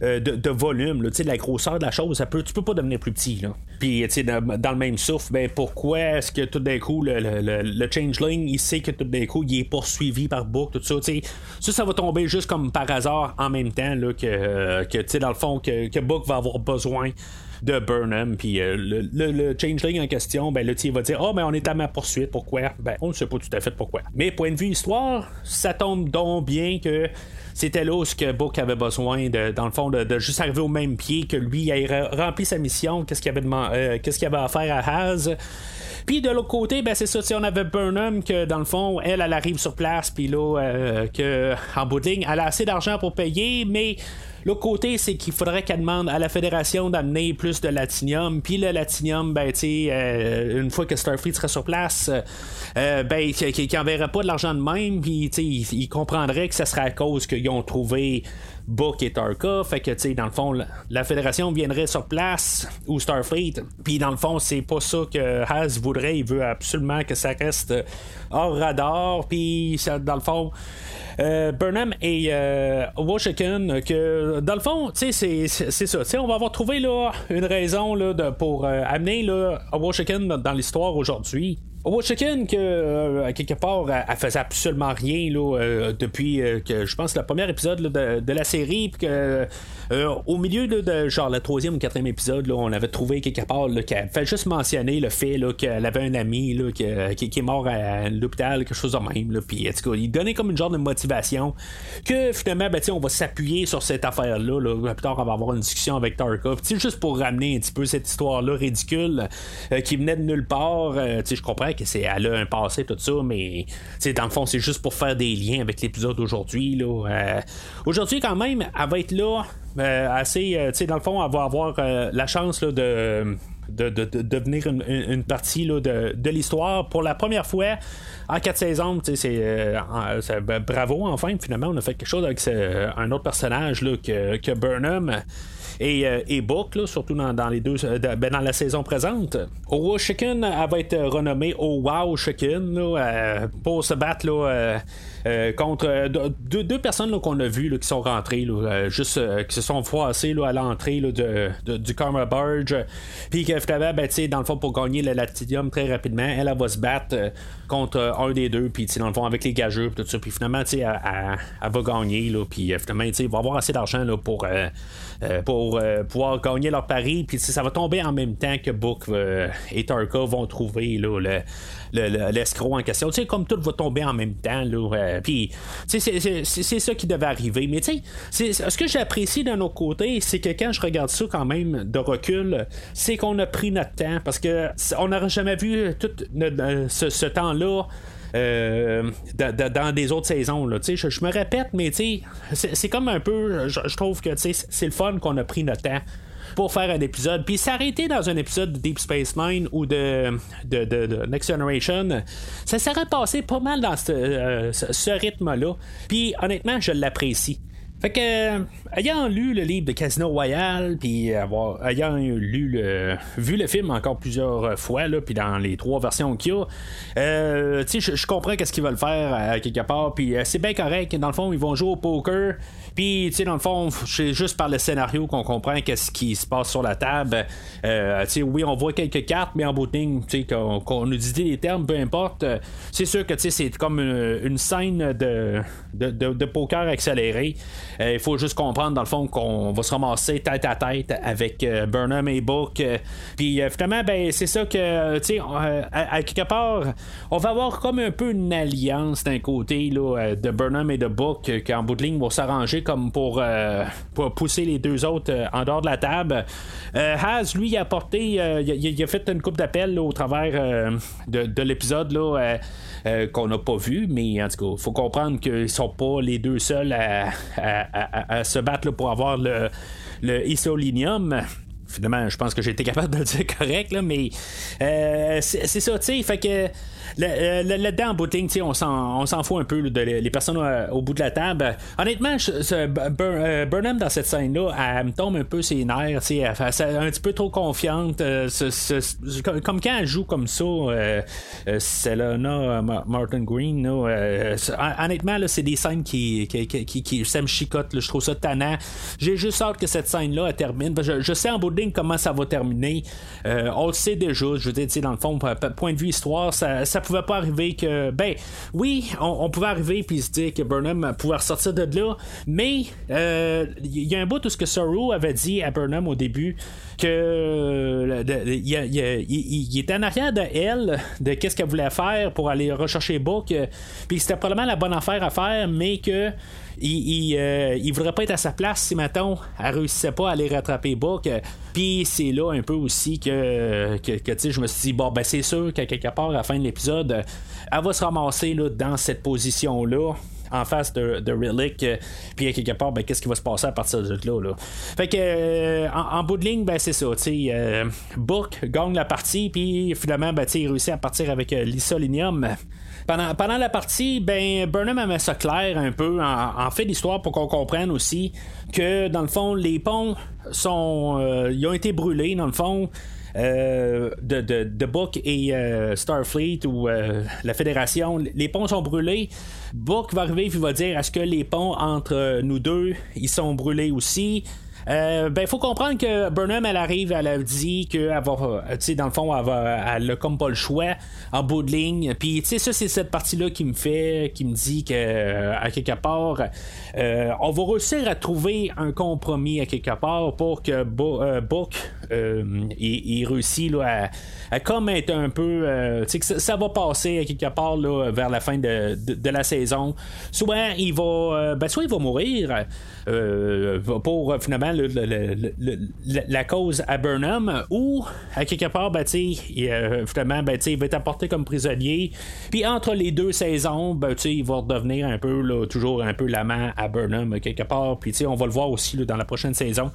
de, volume, là, la grosseur de la chose, ça peut, tu peux pas devenir plus petit. Là. Puis dans, dans le même souffle, ben, pourquoi est-ce que tout d'un coup, le, le, le, changeling, il sait que tout d'un coup, il est poursuivi par Book, tout ça. Ça, ça va tomber juste comme par hasard en même temps que, que dans le fond, que, Book va avoir besoin de Burnham. Puis euh, le, le, changeling en question, ben là, il va dire Oh, mais on est à ma poursuite, pourquoi Ben, on ne sait pas tout à fait pourquoi. Mais point de vue histoire, ça tombe donc bien que c'était là où ce que Book avait besoin, de, dans le fond, de, juste arriver au même pied que lui, il a rempli sa mission, qu'est-ce qu'il avait, euh, qu'est-ce qu'il avait à faire à Haz? Puis de l'autre côté, ben c'est ça, si on avait Burnham que dans le fond, elle, elle arrive sur place, puis là, euh, que en bout de elle a assez d'argent pour payer, mais L'autre côté, c'est qu'il faudrait qu'elle demande à la fédération d'amener plus de latinium. Puis le latinium, ben, tu euh, une fois que Starfleet serait sur place, euh, ben, qu'il n'enverrait pas de l'argent de même. Puis, tu sais, il, comprendrait que ce serait à cause qu'ils ont trouvé Book et Tarka. Fait que, tu sais, dans le fond, la, Fédération viendrait sur place, ou Starfleet. Puis, dans le fond, c'est pas ça que Has voudrait. Il veut absolument que ça reste hors radar. Puis, dans le fond, euh, Burnham et euh, Washington, que dans le fond, c'est, c'est ça. on va avoir trouvé là, une raison là, pour euh, amener là, Washington dans l'histoire aujourd'hui. Washington, que euh, quelque part, elle, faisait absolument rien euh, depuis euh, que je pense le premier épisode de, la série, puis que au milieu de genre le troisième ou quatrième épisode, on avait trouvé quelque part qu'elle fait juste mentionner le fait qu'elle avait un ami qui, est mort à, l'hôpital, quelque chose de même. Puis il donnait comme une genre de motivation que finalement, ben, on va s'appuyer sur cette affaire-là. Là. Plus tard, on va avoir une discussion avec Tarkov. Juste pour ramener un petit peu cette histoire-là ridicule qui venait de nulle part. je comprends que c'est elle a un passé tout ça mais dans le fond c'est juste pour faire des liens avec l'épisode d'aujourd'hui euh, aujourd'hui quand même elle va être là euh, assez euh, dans le fond elle va avoir la chance de de, devenir une, partie de, l'histoire pour la première fois en quatre saisons. Ben, bravo, enfin, finalement, on a fait quelque chose avec un autre personnage que, que Burnham et, euh, et Book, surtout dans, les deux, euh, ben, dans la saison présente. Chicken elle va être renommée au Wow Chicken euh, pour se battre là, contre deux, personnes qu'on a vues qui sont rentrées, juste qui se sont froissées à l'entrée du Karma Barge. Puis que finalement, ben, dans le fond, pour gagner le Latidium très rapidement, elle, va se battre contre un des deux, puis dans le fond, avec les gageux, tout ça. Puis finalement, elle, elle, va gagner, puis finalement, il va avoir assez d'argent pour euh, euh, pouvoir gagner leur pari. Puis ça va tomber en même temps que Book euh, et Tarka vont trouver là, l'escroc en question. Tu sais, comme tout va tomber en même temps. Puis, c'est, ça qui devait arriver. Mais tu sais, ce que j'apprécie d'un autre côté, c'est que quand je regarde ça quand même de recul, c'est qu'on a pris notre temps parce que on n'aurait jamais vu tout ce temps-là. Euh, dans des autres saisons. Je, je me répète, mais c'est comme un peu. Je, trouve que c'est le fun qu'on a pris notre temps pour faire un épisode. Puis s'arrêter dans un épisode de Deep Space Nine ou de, de, Next Generation, ça serait passé pas mal dans ce, euh, ce rythme-là. Puis honnêtement, je l'apprécie. Fait que, euh, ayant lu le livre de Casino Royale, puis avoir, ayant lu le, vu le film encore plusieurs fois, là, puis dans les trois versions qu'il y a, euh, je comprends qu'est-ce qu'ils veulent faire à quelque part, puis c'est bien correct. Dans le fond, ils vont jouer au poker, puis, dans le fond, c'est juste par le scénario qu'on comprend qu'est-ce qui se passe sur la table. Euh, oui, on voit quelques cartes, mais en bout de ligne, qu'on nous dit les termes, peu importe. Euh, c'est sûr que, c'est comme une, scène de, de, poker accéléré. Euh, il faut juste comprendre, dans le fond, qu'on va se ramasser tête à tête avec Burnham et Book. Puis, finalement, ben, c'est ça que, tu sais, à, quelque part, on va avoir comme un peu une alliance d'un côté, là, de Burnham et de Book, qu'en bout de ligne vont s'arranger comme euh, pour, pousser les deux autres euh, en dehors de la table. Euh, Haz, lui, a apporté, il, a fait une coupe d'appel au travers de, l'épisode là. Qu'on n'a pas vu, mais en tout cas, il faut comprendre qu'ils sont pas les deux seuls à, se battre pour avoir le, le isolinium. Finalement, je pense que j'ai été capable de le dire correct, là, mais c'est ça, tu sais, fait que euh, là-dedans, en booting, on s'en, on s'en fout un peu de les personnes euh, au bout de la table. Honnêtement, euh, Burnham, dans cette scène-là, elle me tombe un peu ses nerfs. Elle, elle, un petit peu trop confiante. comme quand elle joue comme ça, Selena Martin Green, honnêtement, là, c'est des scènes qui, qui, qui, qui, ça me chicote. je trouve ça tannant. J'ai juste hâte que cette scène-là termine. Je, sais en booting comment ça va terminer. on le sait déjà. Je veux dire, dans le fond, point de vue histoire, ça, ça pouvait pas arriver que. Ben, oui, on, pouvait arriver puis se dire que Burnham pouvait ressortir de là, mais il euh, y a un bout tout ce que Saru avait dit à Burnham au début que il, était en arrière de elle, de qu'est-ce qu'elle voulait faire pour aller rechercher Book, puis c'était probablement la bonne affaire à faire, mais que il, euh, il, voudrait pas être à sa place si, mettons, elle réussissait pas à aller rattraper Book. Puis c'est là un peu aussi que, que, que je me suis dit, bon, ben c'est sûr qu'à quelque part, à la fin de l'épisode, elle va se ramasser là, dans cette position-là en face de, de Relic. puis à quelque part, ben, qu'est-ce qui va se passer à partir de là? là? Fait que euh, en, bout de ligne, ben, c'est ça. Euh, Book gagne la partie, puis finalement, ben, il réussit à partir avec euh, pendant, la partie, ben, Burnham a mis ça clair un peu en, fait l'histoire pour qu'on comprenne aussi que dans le fond, les ponts sont. Euh, ils ont été brûlés, dans le fond. Euh, de, de, Book et euh, Starfleet ou la Fédération, les ponts sont brûlés. Book va arriver et va dire est-ce que les ponts entre nous deux, ils sont brûlés aussi? Euh, ben, faut comprendre que Burnham, elle arrive, elle a dit qu'elle va, euh, tu sais, dans le fond, elle, a comme pas le choix en bout de ligne. Puis, tu sais, ça, c'est cette partie-là qui me fait, qui me dit que, euh, à quelque part, on va réussir à trouver un compromis à quelque part pour que Book, il, réussit là, à, être un peu, sais, que ça, va passer à quelque part là, vers la fin de, de, la saison. Soit il va, ben, soit il va mourir. pour finalement la cause à Burnham ou à quelque part, ben, euh, finalement, ben, il va être apporté comme prisonnier. Puis entre les deux saisons, ben, il va redevenir un peu, là, toujours un peu l'amant à Burnham, quelque part. Puis on va le voir aussi dans la prochaine saison.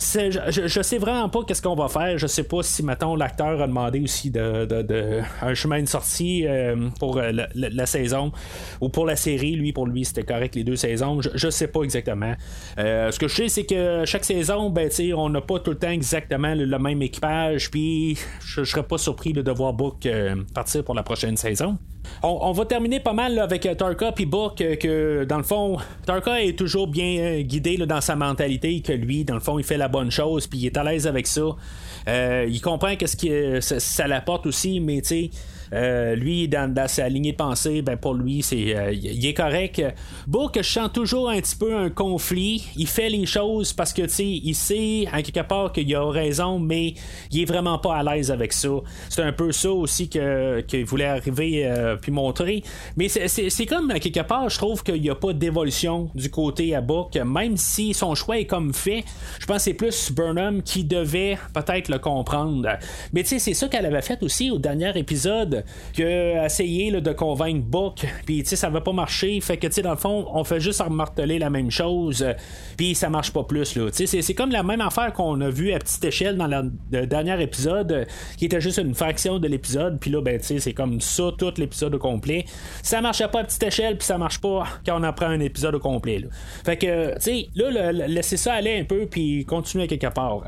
Je, je, sais vraiment pas qu'est-ce qu'on va faire? Je sais pas si, maintenant l'acteur a demandé aussi de, un chemin de sortie euh, pour euh, la, saison ou pour la série. Lui, pour lui, c'était correct les deux saisons. Je, sais pas exactement. ce que je sais, c'est que chaque saison, ben, on n'a pas tout le temps exactement le, même équipage, puis je, serais pas surpris de voir Book euh, partir pour la prochaine saison. On, va terminer pas mal avec euh, Tarka puis Book, euh, que dans le fond, Tarka est toujours bien guidé dans sa mentalité, que lui, dans le fond, il fait la bonne chose, puis il est à l'aise avec ça. il comprend qu'est-ce que ça, ça l'apporte aussi, mais tu sais euh, lui, dans, sa lignée de pensée, ben pour lui, c'est euh, il est correct. Book, je sens toujours un petit peu un conflit. Il fait les choses parce que, tu sais, il sait, à quelque part, qu'il a raison, mais il est vraiment pas à l'aise avec ça. C'est un peu ça aussi qu'il voulait arriver euh, puis montrer. Mais c'est comme, à quelque part, je trouve qu'il n'y a pas d'évolution du côté à Book, même si son choix est comme fait. Je pense que c'est plus Burnham qui devait peut-être le comprendre. Mais tu sais, c'est ça qu'elle avait fait aussi au dernier épisode que essayer de convaincre Book, puis ça va pas marcher. Fait que, tu sais, dans le fond, on fait juste marteler la même chose, puis ça marche pas plus. Là. C'est, c'est comme la même affaire qu'on a vu à petite échelle dans le dernier épisode, qui était juste une fraction de l'épisode, puis là, ben, tu sais, c'est comme ça tout l'épisode au complet. Ça marchait pas à petite échelle, puis ça marche pas quand on apprend un épisode au complet. Fait que, tu sais, là, laisser ça aller un peu, puis continuer quelque part.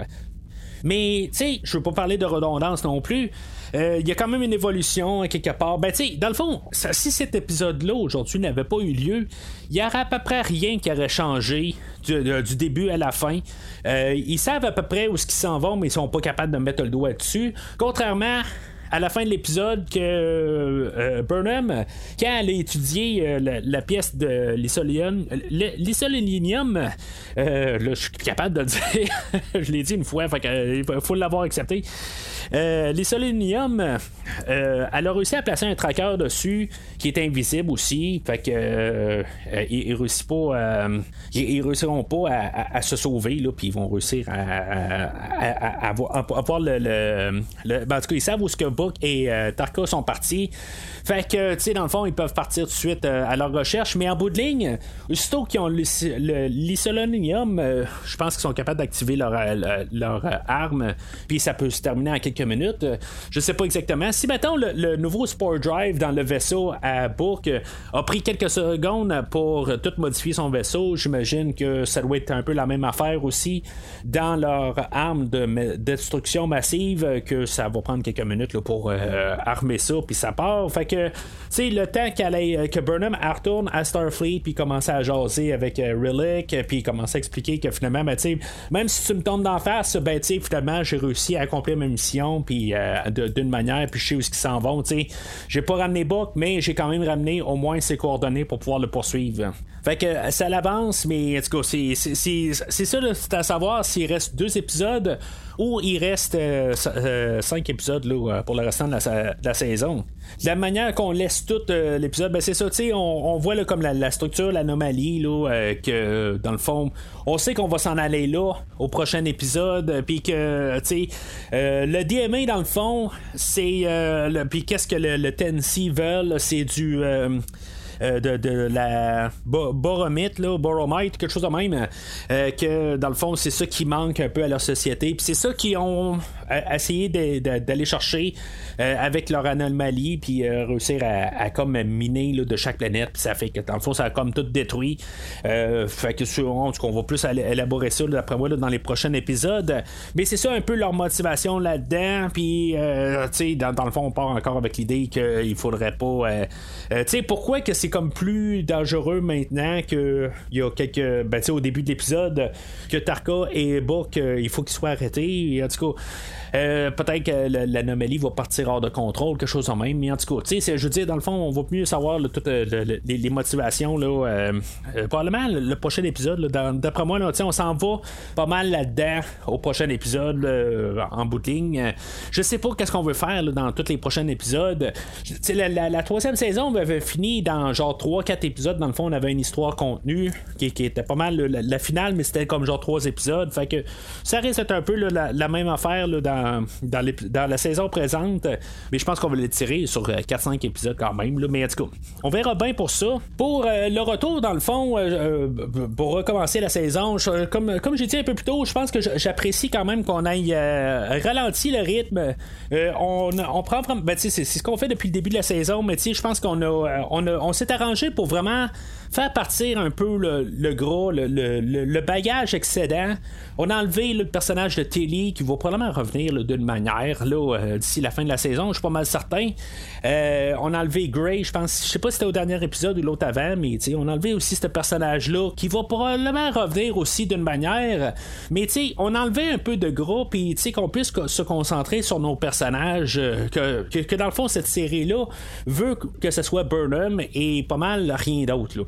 Mais, tu sais, je veux pas parler de redondance non plus. Euh, il y a quand même une évolution hein, quelque part. Ben, tu sais, dans le fond, si cet épisode-là aujourd'hui n'avait pas eu lieu, il y aurait à peu près rien qui aurait changé du, début à la fin. Euh, ils savent à peu près où ce s'en vont, mais ils sont pas capables de mettre le doigt dessus. Contrairement à la fin de l'épisode que euh, Burnham, quand elle a étudié la, pièce de l'isolinium, je suis capable de le dire, je l'ai dit une fois, il faut l'avoir accepté. Euh, euh, elle a réussi à placer un tracker dessus qui est invisible aussi. Fait que euh, ils, réussissent pas, ils, réussiront pas à, se sauver, puis ils vont réussir à, avoir, le, le, ben, en tout cas, ils savent où ce que Et Tarka sont partis. Fait que, tu sais, dans le fond, ils peuvent partir tout de suite à leur recherche, mais en bout de ligne, aussitôt qu'ils ont l'isolonium, je pense qu'ils sont capables d'activer leur, arme, puis ça peut se terminer en quelques minutes. Euh, je sais pas exactement. Si maintenant le, nouveau Sport Drive dans le vaisseau à Bourg a pris quelques secondes pour tout modifier son vaisseau, j'imagine que ça doit être un peu la même affaire aussi dans leur arme de destruction massive, que ça va prendre quelques minutes pour euh, armer ça, puis ça part. Fait que, tu sais, le temps qu'elle que Burnham retourne à Starfleet, puis commence à jaser avec euh, Relic, puis commence à expliquer que finalement, ben, même si tu me tombes d'en face, ben, finalement, j'ai réussi à accomplir ma mission puis euh, d'une manière, puis je sais où ils s'en vont. J'ai pas ramené Buck, mais j'ai quand même ramené au moins ses coordonnées pour pouvoir le poursuivre. Fait que euh, ça l'avance, mais en tout cas, c'est ça, c'est à savoir s'il reste deux épisodes ou il reste euh, cinq épisodes là, pour le restant de la, saison. la manière qu'on laisse tout l'épisode, ben c'est ça, tu sais, on, voit là, comme la, structure, l'anomalie, là, que dans le fond, on sait qu'on va s'en aller là au prochain épisode, puis que, tu sais, le DMA, dans le fond, c'est. Euh, puis qu'est-ce que le, Tennessee veulent C'est du. Euh, de, la boromite, là, boromite, quelque chose de même, que dans le fond, c'est ça qui manque un peu à leur société. Puis c'est ça qu'ils ont essayé d'aller chercher avec leur anomalie, puis réussir à, comme miner de chaque planète. Puis ça fait que dans le fond, ça a comme tout détruit. fait que sur, on, on va plus élaborer ça d'après moi dans les prochains épisodes. Mais c'est ça un peu leur motivation là-dedans. Puis, tu sais, dans, dans, le fond, on part encore avec l'idée qu'il faudrait pas. Euh, euh, tu sais, pourquoi que c'est comme plus dangereux maintenant qu'il y a quelques. Ben, tu sais, au début de l'épisode, que Tarka et Book, euh, il faut qu'ils soient arrêtés. En tout cas. Euh, peut-être que l'anomalie va partir hors de contrôle, quelque chose en même. Mais en tout cas, je veux dire, dans le fond, on va mieux savoir toutes euh, les, motivations. Là, euh, probablement le, prochain épisode, d'après moi, là, on s'en va pas mal là-dedans au prochain épisode en bout de ligne. Je sais pas qu'est-ce qu'on veut faire dans tous les prochains épisodes. La, la, troisième saison avait fini dans genre 3-4 épisodes. Dans le fond, on avait une histoire contenue qui, était pas mal la, finale, mais c'était comme genre 3 épisodes. Fait que ça risque d'être un peu la, même affaire dans dans, la saison présente. Mais je pense qu'on va l'étirer sur 4-5 euh, épisodes quand même. Mais en tout cas, on verra bien pour ça. Pour euh, le retour, dans le fond, euh, pour recommencer la saison, comme, j'ai dit un peu plus tôt, je pense que j'apprécie quand même qu'on aille ralenti le rythme. on, prend ben, c'est, ce qu'on fait depuis le début de la saison, mais je pense qu'on a, on, on s'est arrangé pour vraiment faire partir un peu le, gros, le, bagage excédent. On a enlevé le personnage de Tilly qui va probablement revenir d'une manière euh, d'ici la fin de la saison, je suis pas mal certain. Euh, on a enlevé Gray, je pense, je sais pas si c'était au dernier épisode ou l'autre avant, mais on a enlevé aussi ce personnage-là qui va probablement revenir aussi d'une manière. Mais on a enlevé un peu de gros, puis qu'on puisse se concentrer sur nos personnages, euh, que, que, dans le fond, cette série-là veut que ce soit Burnham et pas mal rien d'autre.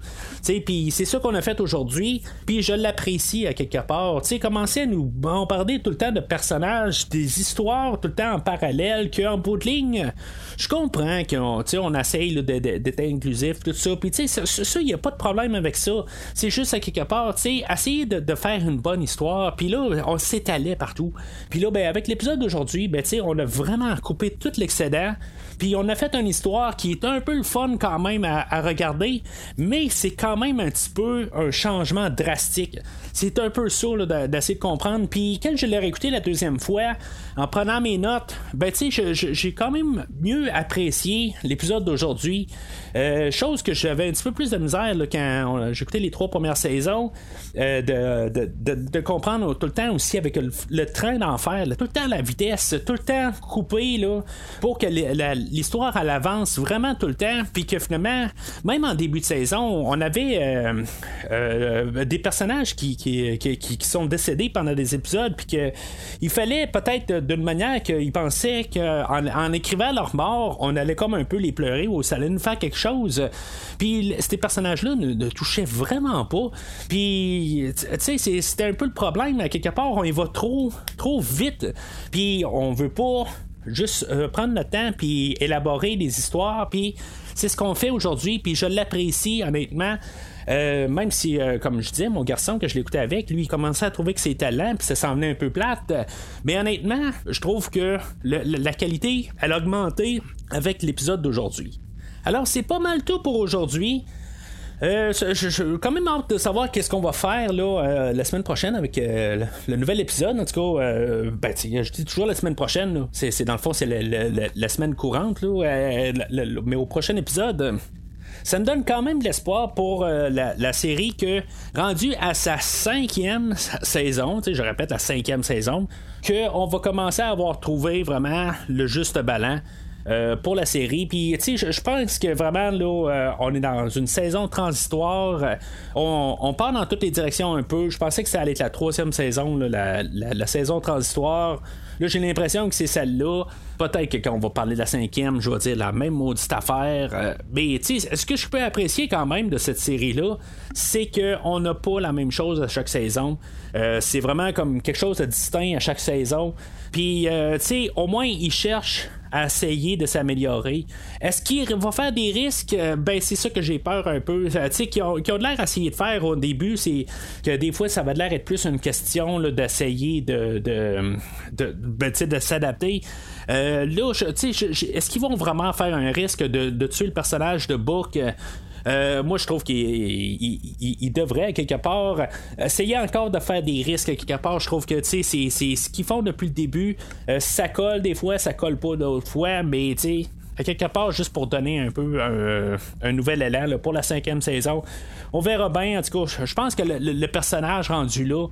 Puis c'est ça qu'on a fait aujourd'hui, puis je l'apprécie à quelque part. Tu sais, commencer à nous bombarder tout le temps de personnages, des histoires tout le temps en parallèle, qu'en bout de ligne, je comprends qu'on on essaye d'être inclusif, tout ça. Puis, tu sais, ça, il n'y a pas de problème avec ça. C'est juste à quelque part, tu sais, essayer de, faire une bonne histoire. Puis là, on s'étalait partout. Puis là, ben, avec l'épisode d'aujourd'hui, ben, tu sais, on a vraiment coupé tout l'excédent. Puis on a fait une histoire qui est un peu le fun quand même à, regarder, mais c'est quand même un petit peu un changement drastique. C'est un peu ça d'essayer de comprendre. Puis quand je l'ai réécouté la deuxième fois, en prenant mes notes, ben tu sais, j'ai quand même mieux apprécié l'épisode d'aujourd'hui. Euh, chose que j'avais un petit peu plus de misère quand j'écoutais les trois premières saisons, euh, de, comprendre tout le temps aussi avec le, train d'enfer, tout le temps la vitesse, tout le temps coupé là, pour que l'histoire elle avance vraiment tout le temps, puis que finalement, même en début de saison, on avait euh, des personnages qui, qui, sont décédés pendant des épisodes, puis qu'il fallait peut-être d'une manière qu'ils pensaient qu'en en écrivant leur mort, on allait comme un peu les pleurer ou ça allait nous faire quelque chose. Puis ces personnages-là ne, touchaient vraiment pas. Puis, tu sais, c'était un peu le problème. À quelque part, on y va trop, trop vite. Puis, on veut pas juste euh, prendre le temps puis élaborer des histoires. Puis, c'est ce qu'on fait aujourd'hui. Puis, je l'apprécie, honnêtement. Euh, même si, euh, comme je disais, mon garçon que je l'écoutais avec, lui, il commençait à trouver que ses talents, puis ça s'en venait un peu plate. Mais honnêtement, je trouve que la qualité, elle a augmenté avec l'épisode d'aujourd'hui. Alors, c'est pas mal tout pour aujourd'hui. Euh, je, quand même hâte de savoir qu'est-ce qu'on va faire là, euh, la semaine prochaine avec le, nouvel épisode. En tout cas, ben, je dis toujours la semaine prochaine. C'est, dans le fond, c'est la semaine courante. Mais au prochain épisode, ça me donne quand même de l'espoir pour la, série que, rendue à sa cinquième saison, je répète, la cinquième saison, qu'on va commencer à avoir trouvé vraiment le juste ballon. Euh, pour la série. Puis, tu sais, je pense que vraiment, là, euh, on est dans une saison transitoire. Euh, on, part dans toutes les directions un peu. Je pensais que ça allait être la troisième saison, la, saison transitoire. Là, j'ai l'impression que c'est celle-là. Peut-être que quand on va parler de la cinquième, je vais dire la même maudite affaire. mais tu sais, ce que je peux apprécier quand même de cette série-là, c'est qu'on n'a pas la même chose à chaque saison. c'est vraiment comme quelque chose de distinct à chaque saison. Puis, tu sais, au moins, ils cherchent à essayer de s'améliorer. Est-ce qu'il va faire des risques? Euh, ben, c'est ça que j'ai peur un peu. Euh, tu sais, qu'ils ont, ont, de l'air d'essayer de faire au début, c'est que des fois, ça va de l'air être plus une question d'essayer de, de, de, ben, de s'adapter. Euh, là, est-ce qu'ils vont vraiment faire un risque de, tuer le personnage de Book? Moi, je trouve qu'il devrait, quelque part, essayer encore de faire des risques, quelque part. Je trouve que c'est ce qu'ils font depuis le début. ça colle des fois, ça colle pas d'autres fois, mais tu sais quelque part, juste pour donner un peu un, nouvel élan pour la cinquième saison. On verra bien. En tout cas, je pense que le personnage rendu là,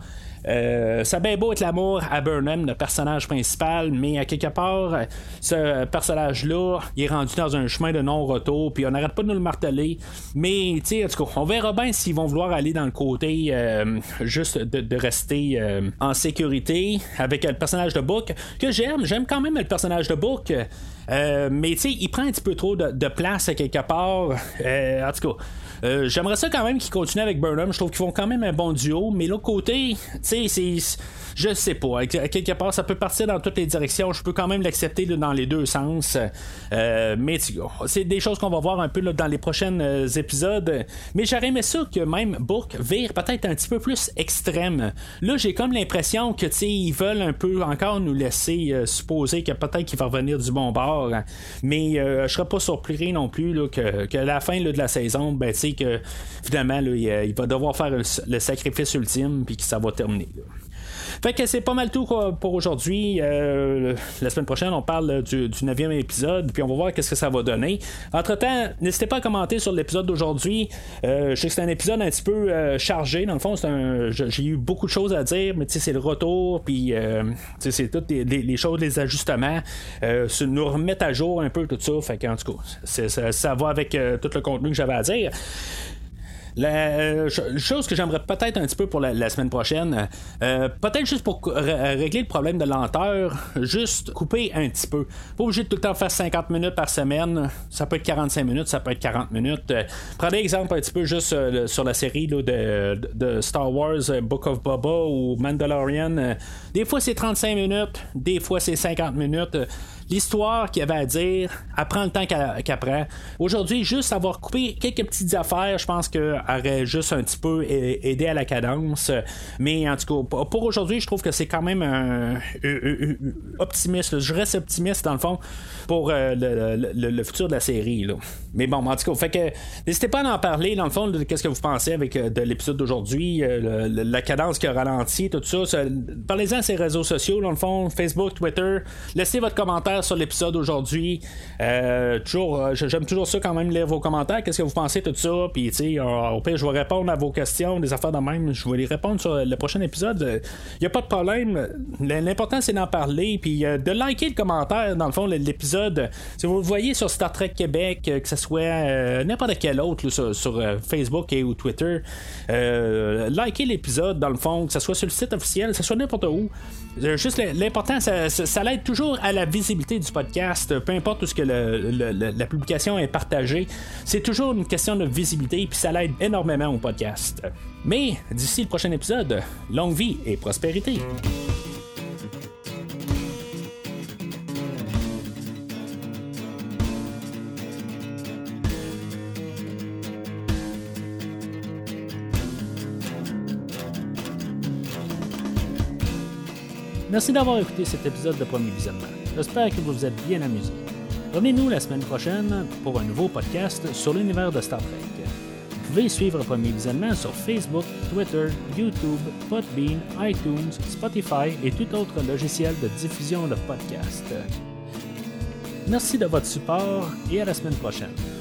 euh, ça a bien beau être l'amour à Burnham, le personnage principal, mais à quelque part, ce personnage-là, il est rendu dans un chemin de non-retour, puis on n'arrête pas de nous le marteler. Mais, tu sais, en tout cas, on verra bien s'ils vont vouloir aller dans le côté euh, juste de, rester euh, en sécurité avec le personnage de Book, que j'aime. J'aime quand même le personnage de Book. mais tu sais, il prend un petit peu trop de, de place à quelque part. en tout cas, euh, j'aimerais ça quand même qu'ils continuent avec Burnham. Je trouve qu'ils font quand même un bon duo. Mais l'autre côté, tu sais, je sais pas. À quelque part, ça peut partir dans toutes les directions. Je peux quand même l'accepter dans les deux sens. Euh, mais c'est des choses qu'on va voir un peu dans les prochains euh, épisodes. Mais j'aurais aimé ça que même Book vire peut-être un petit peu plus extrême. Là, j'ai comme l'impression que ils veulent un peu encore nous laisser euh, supposer que peut-être qu'il va revenir du bon bord. Mais je serais pas surpris non plus que, que, la fin de la saison, ben, que finalement, il, va devoir faire le, sacrifice ultime puis que ça va terminer. Fait que c'est pas mal tout pour aujourd'hui. Euh, la semaine prochaine, on parle du, du 9 épisode, puis on va voir qu'est-ce que ça va donner. Entre-temps, n'hésitez pas à commenter sur l'épisode d'aujourd'hui. Euh, je sais que c'est un épisode un petit peu euh, chargé. Dans le fond, j'ai eu beaucoup de choses à dire, mais c'est le retour, puis c'est toutes les, choses, les ajustements. nous remettre à jour un peu tout ça. Fait en tout cas, ça, ça, va avec tout le contenu que j'avais à dire. La euh, chose que j'aimerais peut-être un petit peu pour la, semaine prochaine, euh, peut-être juste pour régler le problème de lenteur, juste couper un petit peu. Pas obligé de tout le temps faire 50 minutes par semaine. Ça peut être 45 minutes, ça peut être 40 minutes. Euh, prenez exemple un petit peu juste sur la série de, de, Star Wars, Book of Boba ou Mandalorian. des fois c'est 35 minutes, des fois c'est 50 minutes l'histoire qu'il y avait à dire, elle le temps qu'elle. Aujourd'hui, juste avoir coupé quelques petites affaires, je pense qu'elle aurait juste un petit peu aidé à la cadence. Mais en tout cas, pour aujourd'hui, je trouve que c'est quand même un, optimiste. Je reste optimiste dans le fond pour euh, le, futur de la série. Mais bon, en tout cas, fait que n'hésitez pas à en parler dans le fond de qu'est-ce que vous pensez avec euh, de l'épisode d'aujourd'hui, euh, la cadence qui a ralenti, tout ça. Parlez-en à ces réseaux sociaux, dans le fond, Facebook, Twitter. Laissez votre commentaire sur l'épisode aujourd'hui. Euh, toujours, euh, j'aime toujours ça quand même lire vos commentaires. Qu'est-ce que vous pensez de tout ça? Puis, tu sais, au pire, je vais répondre à vos questions, des affaires de même. Je vais les répondre sur le prochain épisode. Il n'y a pas de problème. L'important, c'est d'en parler. Puis, euh, de liker le commentaire, dans le fond, l'épisode. Si vous le voyez sur Star Trek Québec, que ce soit n'importe quel autre sur, Facebook et ou Twitter, likez l'épisode, dans le fond, que ce soit sur le site officiel, que ce soit n'importe où. juste l'important, ça, ça, ça l'aide toujours à la visibilité du podcast, peu importe où ce que la publication est partagée, c'est toujours une question de visibilité, puis ça l'aide énormément au podcast. Mais d'ici le prochain épisode, longue vie et prospérité. Merci d'avoir écouté cet épisode de Premier Visionnement. J'espère que vous vous êtes bien amusé. Revenez-nous la semaine prochaine pour un nouveau podcast sur l'univers de Star Trek. Vous pouvez suivre Premier Visionnement sur Facebook, Twitter, YouTube, Podbean, iTunes, Spotify et tout autre logiciel de diffusion de podcasts. Merci de votre support et à la semaine prochaine.